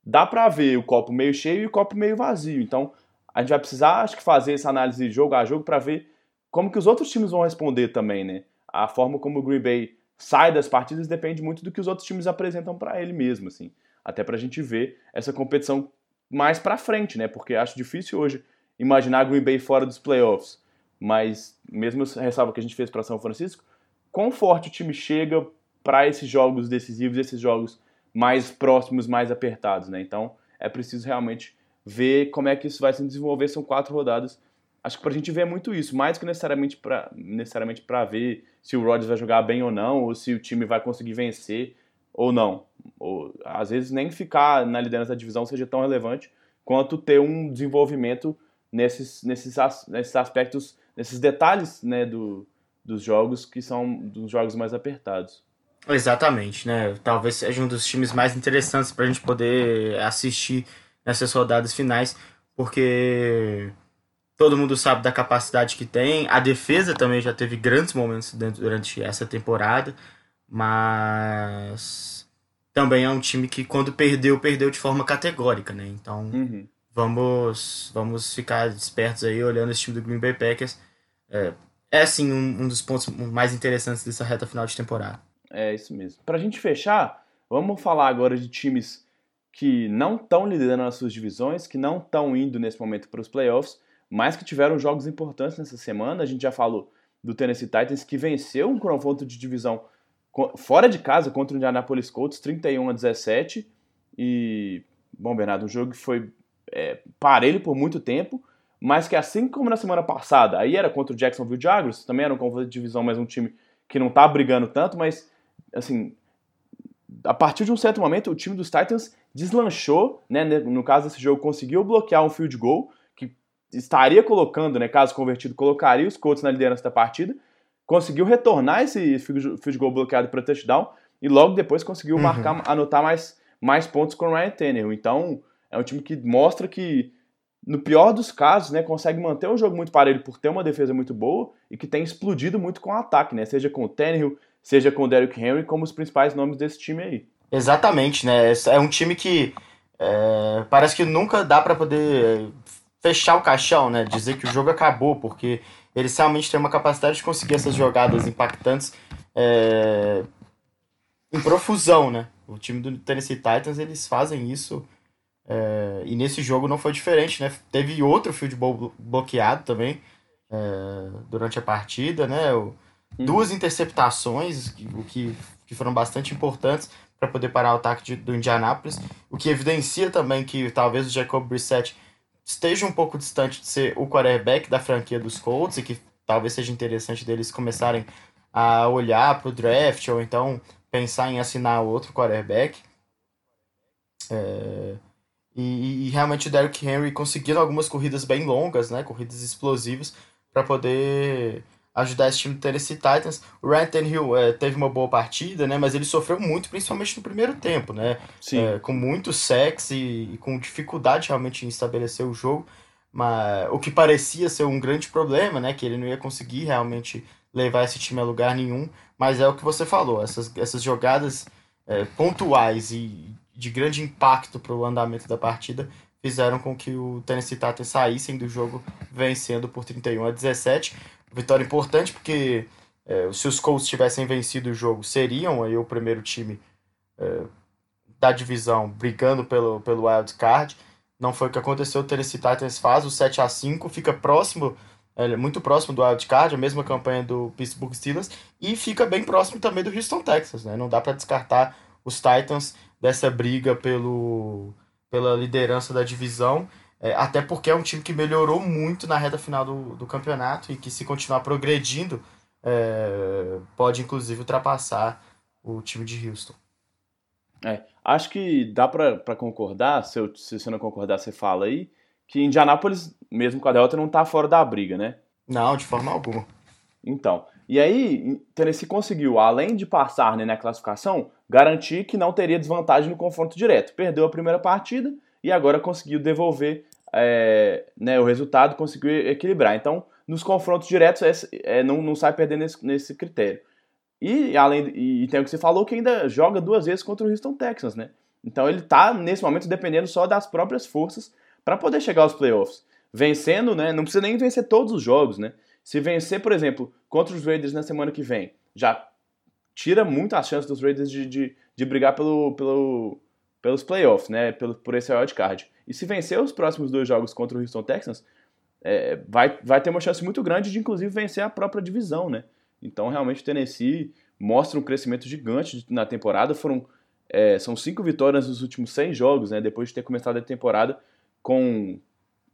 [SPEAKER 1] Dá pra ver o copo meio cheio e o copo meio vazio, então a gente vai precisar, acho que, fazer essa análise jogo a jogo para ver como que os outros times vão responder também, né? A forma como o Green Bay sai das partidas depende muito do que os outros times apresentam para ele mesmo, assim. Até para a gente ver essa competição mais para frente, né? Porque acho difícil hoje imaginar Green Bay fora dos playoffs. Mas mesmo ressalva que a gente fez para São Francisco, quão forte o time chega para esses jogos decisivos, esses jogos mais próximos, mais apertados, né? Então é preciso realmente ver como é que isso vai se desenvolver. São quatro rodadas. Acho que pra gente ver muito isso, mais que necessariamente para necessariamente ver se o Rodgers vai jogar bem ou não, ou se o time vai conseguir vencer ou não. Ou, às vezes nem ficar na liderança da divisão seja tão relevante quanto ter um desenvolvimento nesses, nesses, nesses aspectos, nesses detalhes né, do, dos jogos que são dos jogos mais apertados.
[SPEAKER 2] Exatamente, né? Talvez seja um dos times mais interessantes para a gente poder assistir nessas rodadas finais, porque todo mundo sabe da capacidade que tem. A defesa também já teve grandes momentos durante essa temporada, mas também é um time que quando perdeu, perdeu de forma categórica, né? Então,
[SPEAKER 1] uhum.
[SPEAKER 2] vamos vamos ficar espertos aí olhando esse time do Green Bay Packers. É, é sim um, um dos pontos mais interessantes dessa reta final de temporada.
[SPEAKER 1] É isso mesmo. Pra gente fechar, vamos falar agora de times que não estão liderando as suas divisões, que não estão indo nesse momento para os playoffs, mas que tiveram jogos importantes nessa semana. A gente já falou do Tennessee Titans, que venceu um confronto de divisão fora de casa contra o Indianapolis Colts, 31 a 17. E, bom, Bernardo, um jogo que foi é, parelho por muito tempo, mas que assim como na semana passada, aí era contra o Jacksonville Jaguars, também era um confronto de divisão, mas um time que não tá brigando tanto, mas, assim, a partir de um certo momento, o time dos Titans deslanchou, né, no caso desse jogo, conseguiu bloquear um field goal, que estaria colocando, né, caso convertido, colocaria os Colts na liderança da partida, conseguiu retornar esse field goal bloqueado para touchdown e logo depois conseguiu uhum. marcar, anotar mais, mais pontos com o Ryan Tannehill. Então, é um time que mostra que, no pior dos casos, né, consegue manter o jogo muito parelho por ter uma defesa muito boa e que tem explodido muito com o ataque, né, seja com o Tannehill, seja com o Derrick Henry, como os principais nomes desse time aí.
[SPEAKER 2] Exatamente, né, é um time que é, parece que nunca dá para poder fechar o caixão, né, dizer que o jogo acabou, porque eles realmente têm uma capacidade de conseguir essas jogadas impactantes é, em profusão, né? O time do Tennessee Titans, eles fazem isso é, e nesse jogo não foi diferente, né? Teve outro field bloqueado também é, durante a partida, né? O, uhum. Duas interceptações, o que, que foram bastante importantes para poder parar o ataque de, do Indianapolis, o que evidencia também que talvez o Jacob Brissett esteja um pouco distante de ser o quarterback da franquia dos Colts e que talvez seja interessante deles começarem a olhar para o draft ou então pensar em assinar outro quarterback. É, e, e, realmente o Derrick Henry conseguindo algumas corridas bem longas, né, corridas explosivas, para poder ajudar esse time do Tennessee Titans. O Ryan Tannehill é, teve uma boa partida, né, mas ele sofreu muito, principalmente no primeiro tempo, né, é, com muito sexo e, e, com dificuldade realmente em estabelecer o jogo, mas o que parecia ser um grande problema, né, que ele não ia conseguir realmente levar esse time a lugar nenhum, mas é o que você falou, essas, essas jogadas é, pontuais e de grande impacto para o andamento da partida fizeram com que o Tennessee Titans saíssem do jogo vencendo por 31 a 17. Vitória importante porque é, se os Colts tivessem vencido o jogo, seriam aí o primeiro time é, da divisão brigando pelo, pelo wild card. Não foi o que aconteceu. O Tennessee Titans faz o 7 a 5 fica próximo, é, muito próximo do wild card, a mesma campanha do Pittsburgh Steelers, e fica bem próximo também do Houston Texas. Né? Não dá para descartar os Titans dessa briga pelo, pela liderança da divisão. É, até porque é um time que melhorou muito na reta final do, do campeonato e que, se continuar progredindo, é, pode inclusive ultrapassar o time de Houston.
[SPEAKER 1] É, acho que dá para concordar, se, eu, se você não concordar, você fala aí, que Indianápolis, mesmo com a Delta, não está fora da briga, né?
[SPEAKER 2] Não, de forma alguma.
[SPEAKER 1] Então, e aí Tennessee conseguiu, além de passar né, na classificação, garantir que não teria desvantagem no confronto direto. Perdeu a primeira partida e agora conseguiu devolver é, né, o resultado conseguiu equilibrar. Então, nos confrontos diretos, é, não, não sai perdendo nesse, nesse critério. E além e, e tem o que você falou que ainda joga duas vezes contra o Houston Texans, né? Então ele está nesse momento dependendo só das próprias forças para poder chegar aos playoffs. Vencendo, né? Não precisa nem vencer todos os jogos, né? Se vencer, por exemplo, contra os Raiders na semana que vem, já tira muito a chance dos Raiders de, de, de brigar pelo, pelo, pelos playoffs, né? Pelo, por esse wild card. E se vencer os próximos dois jogos contra o Houston Texans, é, vai, vai ter uma chance muito grande de, inclusive, vencer a própria divisão, né? Então, realmente, o Tennessee mostra um crescimento gigante na temporada. Foram é, são cinco vitórias nos últimos seis jogos, né? Depois de ter começado a temporada com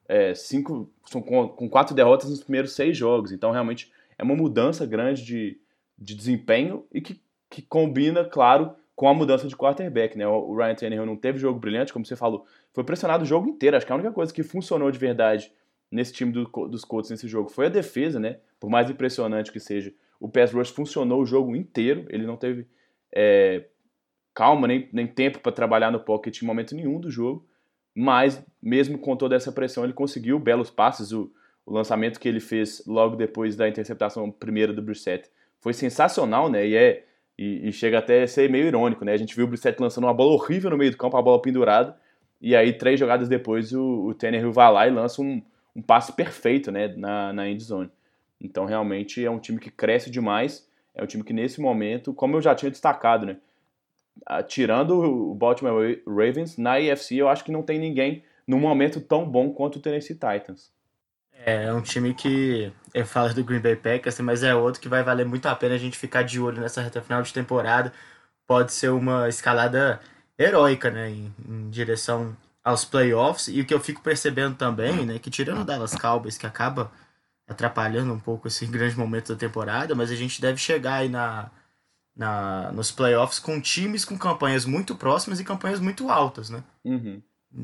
[SPEAKER 1] é, cinco, com, com quatro derrotas nos primeiros seis jogos. Então, realmente, é uma mudança grande de, de desempenho e que, que combina, claro, com a mudança de quarterback, né? O Ryan Tannehill não teve jogo brilhante, como você falou, foi pressionado o jogo inteiro. Acho que a única coisa que funcionou de verdade nesse time do, dos Colts nesse jogo foi a defesa, né? Por mais impressionante que seja, o pass rush funcionou o jogo inteiro. Ele não teve é, calma nem, nem tempo para trabalhar no pocket em momento nenhum do jogo. Mas mesmo com toda essa pressão, ele conseguiu belos passes. O, o lançamento que ele fez logo depois da interceptação primeira do Brissett foi sensacional, né? E é E, e, chega até a ser meio irônico, né? A gente viu o Brissett lançando uma bola horrível no meio do campo, a bola pendurada, e aí três jogadas depois o, o Tannehill vai lá e lança um, um passe perfeito, né, na, na end zone. Então realmente é um time que cresce demais, é um time que nesse momento, como eu já tinha destacado, né, tirando o Baltimore Ravens, na AFC eu acho que não tem ninguém num momento tão bom quanto o Tennessee Titans.
[SPEAKER 2] É, é um time que eu falo do Green Bay Packers, mas é outro que vai valer muito a pena a gente ficar de olho nessa reta final de temporada. Pode ser uma escalada heróica, né, em, em direção aos playoffs. E o que eu fico percebendo também, né, que tirando o Dallas Cowboys, que acaba atrapalhando um pouco esse grande momento da temporada, mas a gente deve chegar aí na, na, nos playoffs com times com campanhas muito próximas e campanhas muito altas, né?
[SPEAKER 1] Uhum.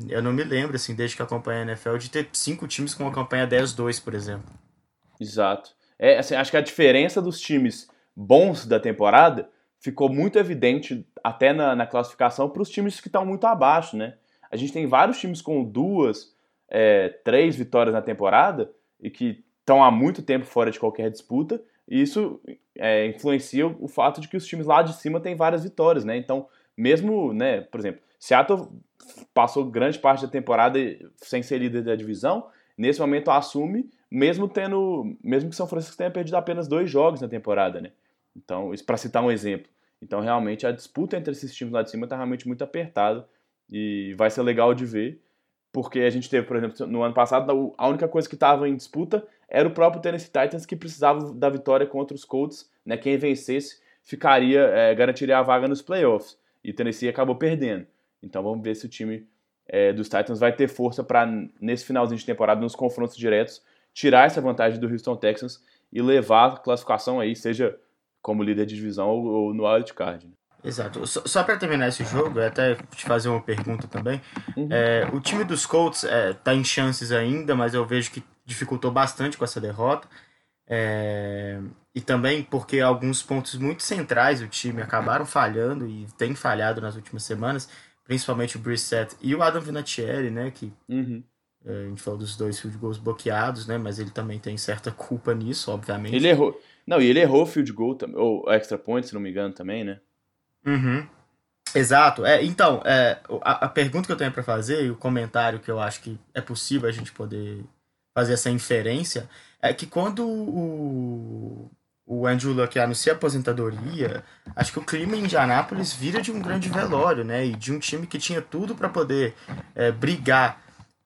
[SPEAKER 2] Eu não me lembro, assim, desde que acompanho a NFL, de ter cinco times com uma campanha 10-2, por exemplo.
[SPEAKER 1] Exato. É, assim, acho que a diferença dos times bons da temporada ficou muito evidente até na, na classificação para os times que estão muito abaixo, né? A gente tem vários times com duas, é, três vitórias na temporada e que estão há muito tempo fora de qualquer disputa, e isso é, influencia o fato de que os times lá de cima têm várias vitórias, né? Então, mesmo, né, por exemplo, Seattle passou grande parte da temporada sem ser líder da divisão, nesse momento assume, mesmo tendo, mesmo que São Francisco tenha perdido apenas dois jogos na temporada, né? Então, para citar um exemplo. Então, realmente a disputa entre esses times lá de cima está realmente muito apertada e vai ser legal de ver, porque a gente teve, por exemplo, no ano passado, a única coisa que estava em disputa era o próprio Tennessee Titans que precisava da vitória contra os Colts, né? Quem vencesse ficaria, é, garantiria a vaga nos playoffs. E Tennessee acabou perdendo. Então vamos ver se o time é, dos Titans vai ter força para, nesse finalzinho de temporada, nos confrontos diretos, tirar essa vantagem do Houston Texans e levar a classificação aí, seja como líder de divisão ou, ou no wild card. Né?
[SPEAKER 2] Exato. Só, só para terminar esse jogo, até te fazer uma pergunta também. Uhum. É, o time dos Colts está é, em chances ainda, mas eu vejo que dificultou bastante com essa derrota. É, e também porque alguns pontos muito centrais do time acabaram falhando e tem falhado nas últimas semanas, principalmente o Brissett e o Adam Vinatieri, né, que
[SPEAKER 1] uhum.
[SPEAKER 2] É, a gente falou dos dois field goals bloqueados, né, mas ele também tem certa culpa nisso, obviamente.
[SPEAKER 1] Ele errou. Não, e ele errou o field goal, ou extra point, se não me engano, também, né?
[SPEAKER 2] Uhum. Exato. É, então, é, a, a pergunta que eu tenho para fazer e o comentário que eu acho que é possível a gente poder fazer essa inferência é que quando o, o Andrew Luck anuncia a aposentadoria, acho que o clima em Indianápolis vira de um grande velório, né? E de um time que tinha tudo para poder é, brigar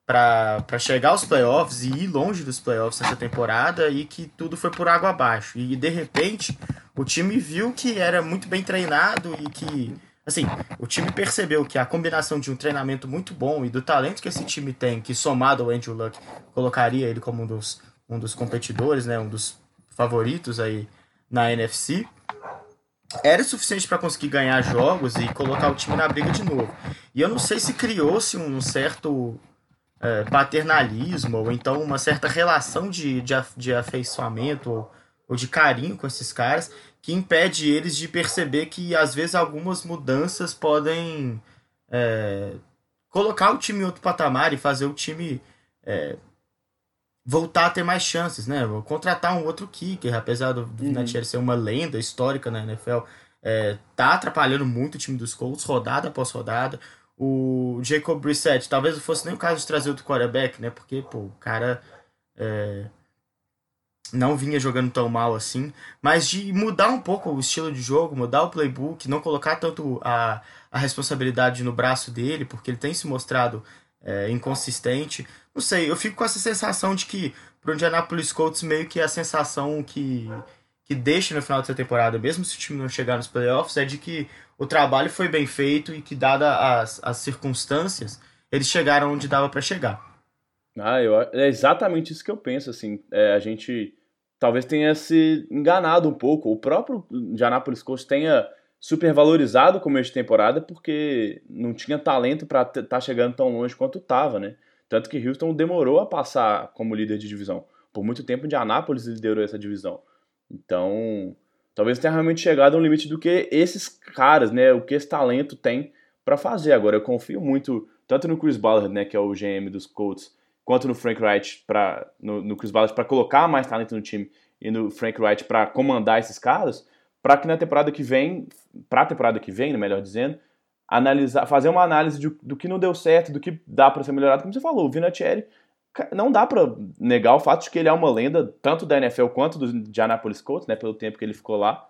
[SPEAKER 2] para chegar aos playoffs e ir longe dos playoffs nessa temporada e que tudo foi por água abaixo. E de repente, o time viu que era muito bem treinado e que assim, o time percebeu que a combinação de um treinamento muito bom e do talento que esse time tem, que somado ao Andrew Luck, colocaria ele como um dos, um dos competidores, né, um dos favoritos aí na NFC, era suficiente para conseguir ganhar jogos e colocar o time na briga de novo. E eu não sei se criou-se um certo é, paternalismo ou então uma certa relação de, de, de afeiçoamento ou, ou de carinho com esses caras que impede eles de perceber que às vezes algumas mudanças podem é, colocar o time em outro patamar e fazer o time é, voltar a ter mais chances, né? Contratar um outro kicker, apesar do Vinatieri uhum. ser uma lenda histórica na NFL, é, tá atrapalhando muito o time dos Colts, rodada após rodada. O Jacob Brissett, talvez não fosse nem o caso de trazer outro quarterback, né? Porque, pô, o cara é, não vinha jogando tão mal assim, mas de mudar um pouco o estilo de jogo, mudar o playbook, não colocar tanto a, a responsabilidade no braço dele, porque ele tem se mostrado é, inconsistente. Não sei, eu fico com essa sensação de que pro Indianapolis Colts meio que a sensação que, que deixa no final dessa temporada, mesmo se o time não chegar nos playoffs, é de que o trabalho foi bem feito e que, dada as, as circunstâncias, eles chegaram onde dava para chegar.
[SPEAKER 1] Ah, eu, é exatamente isso que eu penso, assim, é, a gente talvez tenha se enganado um pouco. O próprio Indianapolis Colts tenha supervalorizado o começo de temporada porque não tinha talento para estar tá chegando tão longe quanto estava, né? Tanto que Houston demorou a passar como líder de divisão. Por muito tempo, Indianapolis liderou essa divisão. Então, talvez tenha realmente chegado a um limite do que esses caras, né? O que esse talento tem para fazer. Agora, eu confio muito tanto no Chris Ballard, né, que é o GM dos Colts, quanto no Frank Wright para no, no Chris Ballard para colocar mais talento no time e no Frank Wright para comandar esses caras, para que na temporada que vem, para a temporada que vem, né, melhor dizendo, analisar, fazer uma análise de, do que não deu certo, do que dá para ser melhorado, como você falou, o Vinatieri não dá para negar o fato de que ele é uma lenda tanto da NFL quanto do Indianapolis Colts, né, pelo tempo que ele ficou lá,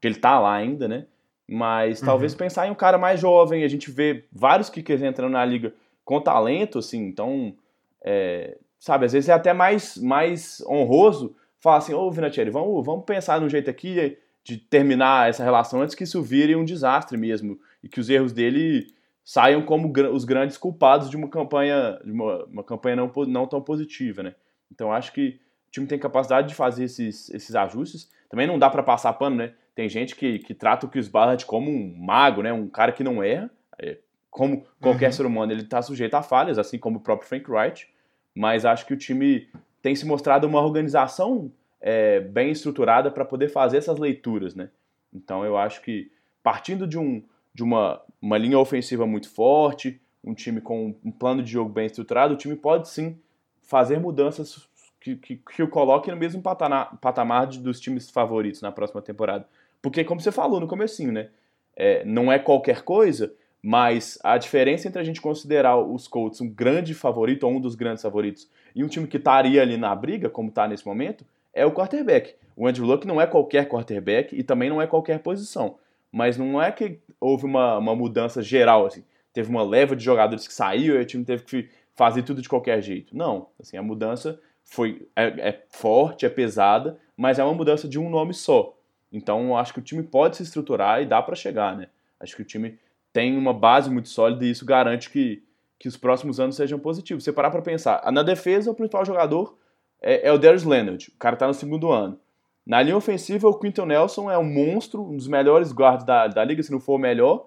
[SPEAKER 1] que ele tá lá ainda, né? Mas uhum. talvez pensar em um cara mais jovem, a gente vê vários kickers entrando na liga com talento, assim, então, é, sabe, às vezes é até mais, mais honroso falar assim, ô Vinatieri, vamos, vamos pensar num jeito aqui de terminar essa relação antes que isso vire um desastre mesmo, e que os erros dele saiam como os grandes culpados de uma campanha, de uma, uma campanha não, não tão positiva, né? Então acho que o time tem capacidade de fazer esses, esses ajustes. Também não dá para passar pano, né? Tem gente que, que trata o Chris Barrett como um mago, né? Um cara que não erra. É, como qualquer uhum. ser humano, ele está sujeito a falhas, assim como o próprio Frank Wright. Mas acho que o time tem se mostrado uma organização é, bem estruturada para poder fazer essas leituras, né? Então eu acho que partindo de um, de uma, uma linha ofensiva muito forte, um time com um plano de jogo bem estruturado, o time pode sim fazer mudanças que, que, que o coloquem no mesmo patamar, patamar de, dos times favoritos na próxima temporada. Porque, como você falou no comecinho, né? É, não é qualquer coisa, mas a diferença entre a gente considerar os Colts um grande favorito, ou um dos grandes favoritos, e um time que estaria ali na briga, como está nesse momento, é o quarterback. O Andrew Luck não é qualquer quarterback e também não é qualquer posição mas não é que houve uma, uma mudança geral, assim. Teve uma leva de jogadores que saiu e o time teve que fazer tudo de qualquer jeito. Não, assim, a mudança foi é, é forte, é pesada, mas é uma mudança de um nome só. Então, acho que o time pode se estruturar e dá para chegar, né? Acho que o time tem uma base muito sólida e isso garante que, que os próximos anos sejam positivos. Você parar para pensar, na defesa, o principal jogador é, é o Darius Leonard. O cara tá no segundo ano. Na linha ofensiva, o Quinton Nelson é um monstro, um dos melhores guardas da, da liga, se não for o melhor.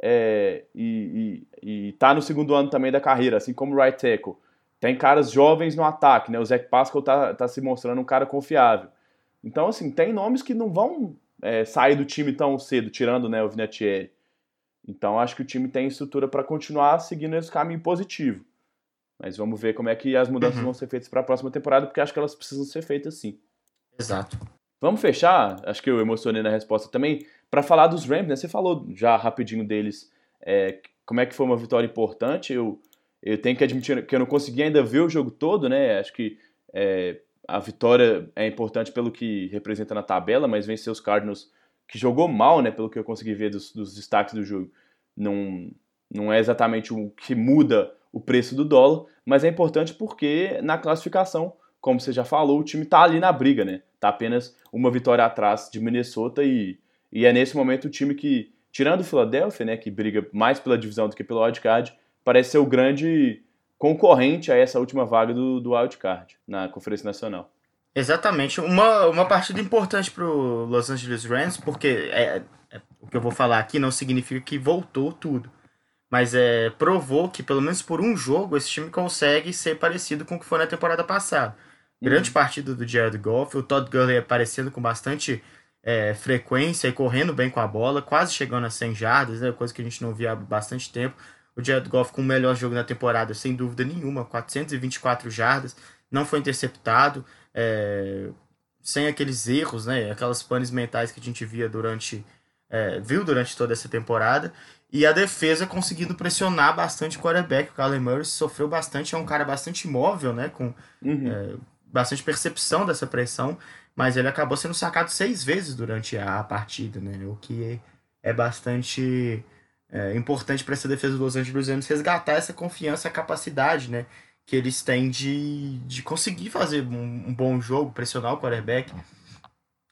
[SPEAKER 1] É, e, e, e, tá no segundo ano também da carreira, assim como o right tackle. Tem caras jovens no ataque, né? O Zach Pascal tá, tá se mostrando um cara confiável. Então, assim, tem nomes que não vão é, sair do time tão cedo, tirando né, o Vinatieri. Então, acho que o time tem estrutura para continuar seguindo esse caminho positivo. Mas vamos ver como é que as mudanças uhum. vão ser feitas para a próxima temporada, porque acho que elas precisam ser feitas sim.
[SPEAKER 2] Exato.
[SPEAKER 1] Vamos fechar, acho que eu emocionei na resposta também, para falar dos Rams, né? Você falou já rapidinho deles, é, como é que foi uma vitória importante. Eu, eu tenho que admitir que eu não consegui ainda ver o jogo todo, né? Acho que é, a vitória é importante pelo que representa na tabela, mas vencer os Cardinals, que jogou mal, né? Pelo que eu consegui ver dos, dos destaques do jogo, não, não é exatamente o que muda o preço do dólar, mas é importante porque na classificação como você já falou, o time está ali na briga, né? Tá apenas uma vitória atrás de Minnesota e, e é nesse momento o time que, tirando o Philadelphia, né, que briga mais pela divisão do que pelo wildcard, parece ser o grande concorrente a essa última vaga do, do wildcard na Conferência Nacional.
[SPEAKER 2] Exatamente. Uma, uma partida importante para o Los Angeles Rams, porque é, é, o que eu vou falar aqui não significa que voltou tudo. Mas é, provou que, pelo menos por um jogo, esse time consegue ser parecido com o que foi na temporada passada. Grande uhum. partida do Jared Goff, o Todd Gurley aparecendo com bastante é, frequência e correndo bem com a bola, quase chegando a 100 jardas, né, coisa que a gente não via há bastante tempo. O Jared Goff com o melhor jogo da temporada, sem dúvida nenhuma, 424 jardas, não foi interceptado, é, sem aqueles erros, né, aquelas panes mentais que a gente via durante, é, viu durante toda essa temporada. E a defesa conseguindo pressionar bastante o quarterback. O Kyler Murray sofreu bastante, é um cara bastante móvel, né? Com, uhum. Bastante percepção dessa pressão, mas ele acabou sendo sacado seis vezes durante a partida, né? O que é bastante é, importante para essa defesa Los Angeles Rams resgatar essa confiança, a capacidade, né? Que eles têm de, de conseguir fazer um, um bom jogo, pressionar o quarterback,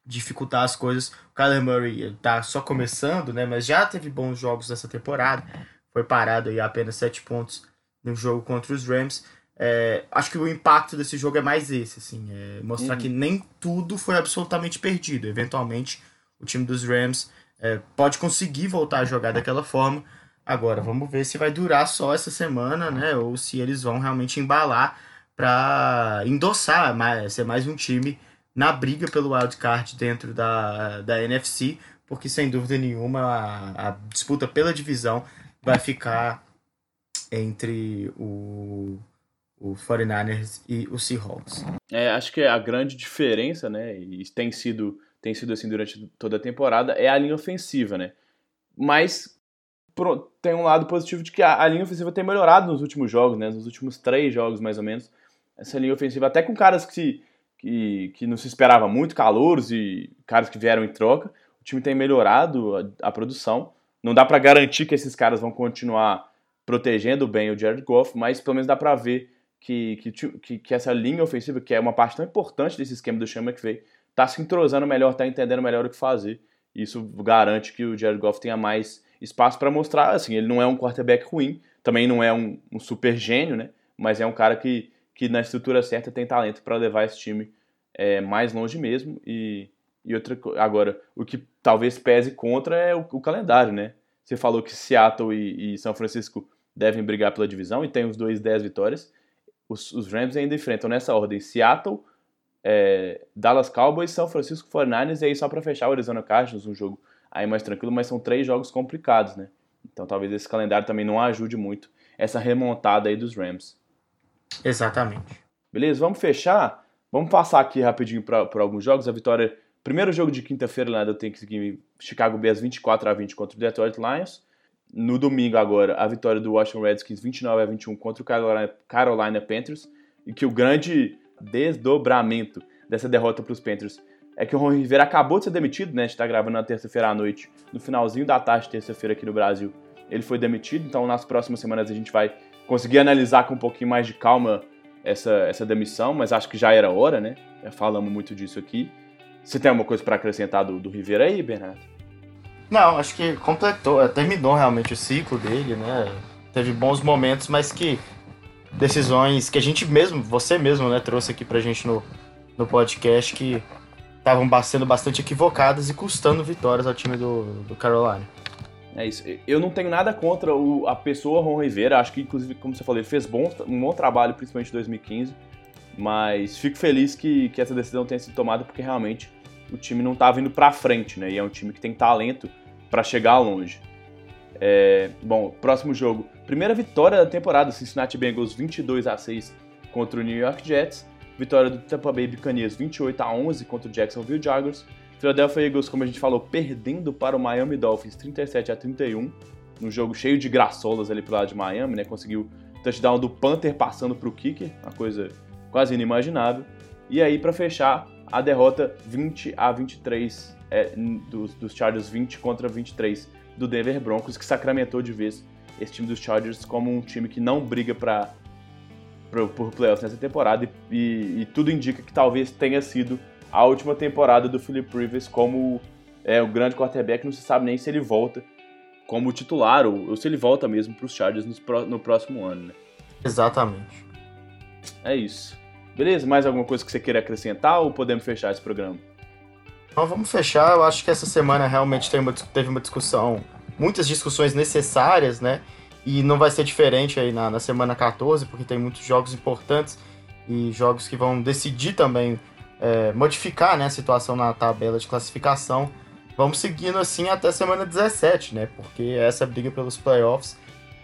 [SPEAKER 2] dificultar as coisas. O Kyler Murray tá só começando, né? Mas já teve bons jogos nessa temporada. Foi parado aí apenas sete pontos no jogo contra os Rams. É, acho que o impacto desse jogo é mais esse, assim, é mostrar uhum. que nem tudo foi absolutamente perdido. Eventualmente, o time dos Rams é, pode conseguir voltar a jogar daquela forma. Agora, vamos ver se vai durar só essa semana, né? Ou se eles vão realmente embalar para endossar, mais, ser mais um time na briga pelo wildcard dentro da, da NFC, porque sem dúvida nenhuma a, a disputa pela divisão vai ficar entre o o 49ers e o Seahawks.
[SPEAKER 1] É, acho que a grande diferença, né, e tem sido, tem sido assim durante toda a temporada, é a linha ofensiva, né? Mas tem um lado positivo de que a, a, linha ofensiva tem melhorado nos últimos jogos, né? Nos últimos três jogos, mais ou menos. Essa linha ofensiva, até com caras que, que, que não se esperava muito, calouros e caras que vieram em troca, o time tem melhorado a, a produção. Não dá para garantir que esses caras vão continuar protegendo bem o Jared Goff, mas pelo menos dá para ver que, que, que, essa linha ofensiva, que é uma parte tão importante desse esquema do Sean McVay, está se entrosando melhor, está entendendo melhor o que fazer. Isso garante que o Jared Goff tenha mais espaço para mostrar. Assim, ele não é um quarterback ruim, também não é um, um, super gênio, né? Mas é um cara que, que na estrutura certa tem talento para levar esse time é, mais longe mesmo. E, e outra agora, o que talvez pese contra é o, o calendário, né? Você falou que Seattle e, e, São Francisco devem brigar pela divisão e tem os dois 10 vitórias. Os, os Rams ainda enfrentam nessa ordem Seattle, é, Dallas Cowboys, São Francisco 49ers e aí só para fechar o Arizona Cardinals, um jogo aí mais tranquilo, mas são três jogos complicados, né? Então talvez esse calendário também não ajude muito essa remontada aí dos Rams.
[SPEAKER 2] Exatamente.
[SPEAKER 1] Beleza, vamos fechar. Vamos passar aqui rapidinho para alguns jogos. A vitória, primeiro jogo de quinta-feira lá do Thanksgiving, Chicago Bears 24 a 20 contra o Detroit Lions. No domingo agora, a vitória do Washington Redskins 29 a 21 contra o Carolina, Panthers. E que o grande desdobramento dessa derrota para os Panthers é que o Ron Rivera acabou de ser demitido, né? A gente tá gravando na terça-feira à noite, no finalzinho da tarde, terça-feira aqui no Brasil. Ele foi demitido, então nas próximas semanas a gente vai conseguir analisar com um pouquinho mais de calma essa, essa demissão, mas acho que já era hora, né? Já falamos muito disso aqui. Você tem alguma coisa para acrescentar do, do Rivera aí, Bernardo?
[SPEAKER 2] Não, acho que completou, é, terminou realmente o ciclo dele, né? Teve bons momentos, mas que decisões que a gente mesmo, você mesmo, né, trouxe aqui pra gente no, no podcast que estavam sendo bastante equivocadas e custando vitórias ao time do, do Carolina.
[SPEAKER 1] É isso. Eu não tenho nada contra o, a pessoa Ron Rivera. Acho que, inclusive, como você falou, ele fez bom, um bom trabalho, principalmente em 2015. Mas fico feliz que, que essa decisão tenha sido tomada porque realmente o time não estava indo para frente, né? E é um time que tem talento para chegar longe. É, bom, próximo jogo. Primeira vitória da temporada, Cincinnati Bengals 22 a 6 contra o New York Jets. Vitória do Tampa Bay Buccaneers 28 a 11 contra o Jacksonville Jaguars. Philadelphia Eagles, como a gente falou, perdendo para o Miami Dolphins 37 a 31, num jogo cheio de graçolas ali pro lado de Miami, né? Conseguiu touchdown do Panther passando pro kicker, uma coisa quase inimaginável. E aí para fechar, a derrota 20 a 23 é, dos, dos Chargers 20 contra 23 do Denver Broncos, que sacramentou de vez esse time dos Chargers como um time que não briga para por playoffs nessa temporada e, e, e, tudo indica que talvez tenha sido a última temporada do Philip Rivers como é, o grande quarterback. Não se sabe nem se ele volta como titular ou, ou se ele volta mesmo para os Chargers no, no próximo ano. Né?
[SPEAKER 2] Exatamente.
[SPEAKER 1] É isso. Beleza? Mais alguma coisa que você queira acrescentar ou podemos fechar esse programa?
[SPEAKER 2] Então vamos fechar. Eu acho que essa semana realmente teve uma discussão, muitas discussões necessárias, né? E não vai ser diferente aí na, na semana 14, porque tem muitos jogos importantes e jogos que vão decidir também, é, modificar né, a situação na tabela de classificação. Vamos seguindo assim até semana 17, né? Porque essa briga pelos playoffs,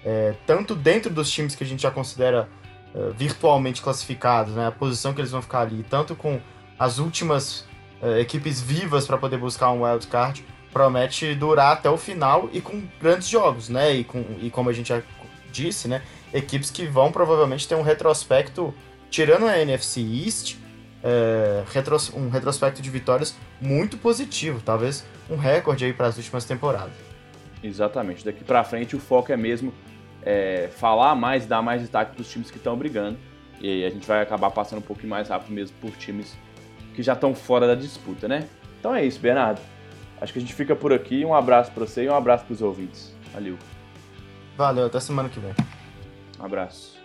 [SPEAKER 2] é, tanto dentro dos times que a gente já considera é, virtualmente classificados, né? A posição que eles vão ficar ali, tanto com as últimas é, equipes vivas para poder buscar um wild card, promete durar até o final e com grandes jogos, né? E, com, e como a gente já disse, né? Equipes que vão provavelmente ter um retrospecto, tirando a NFC East, é, retros, um retrospecto de vitórias muito positivo, talvez um recorde aí para as últimas temporadas.
[SPEAKER 1] Exatamente. Daqui para frente o foco é mesmo é, falar mais, dar mais destaque para os times que estão brigando. E aí a gente vai acabar passando um pouquinho mais rápido mesmo por times que já estão fora da disputa, né? Então é isso, Bernardo. Acho que a gente fica por aqui. Um abraço para você e um abraço para os ouvintes. Valeu.
[SPEAKER 2] Valeu, até semana que vem.
[SPEAKER 1] Um abraço.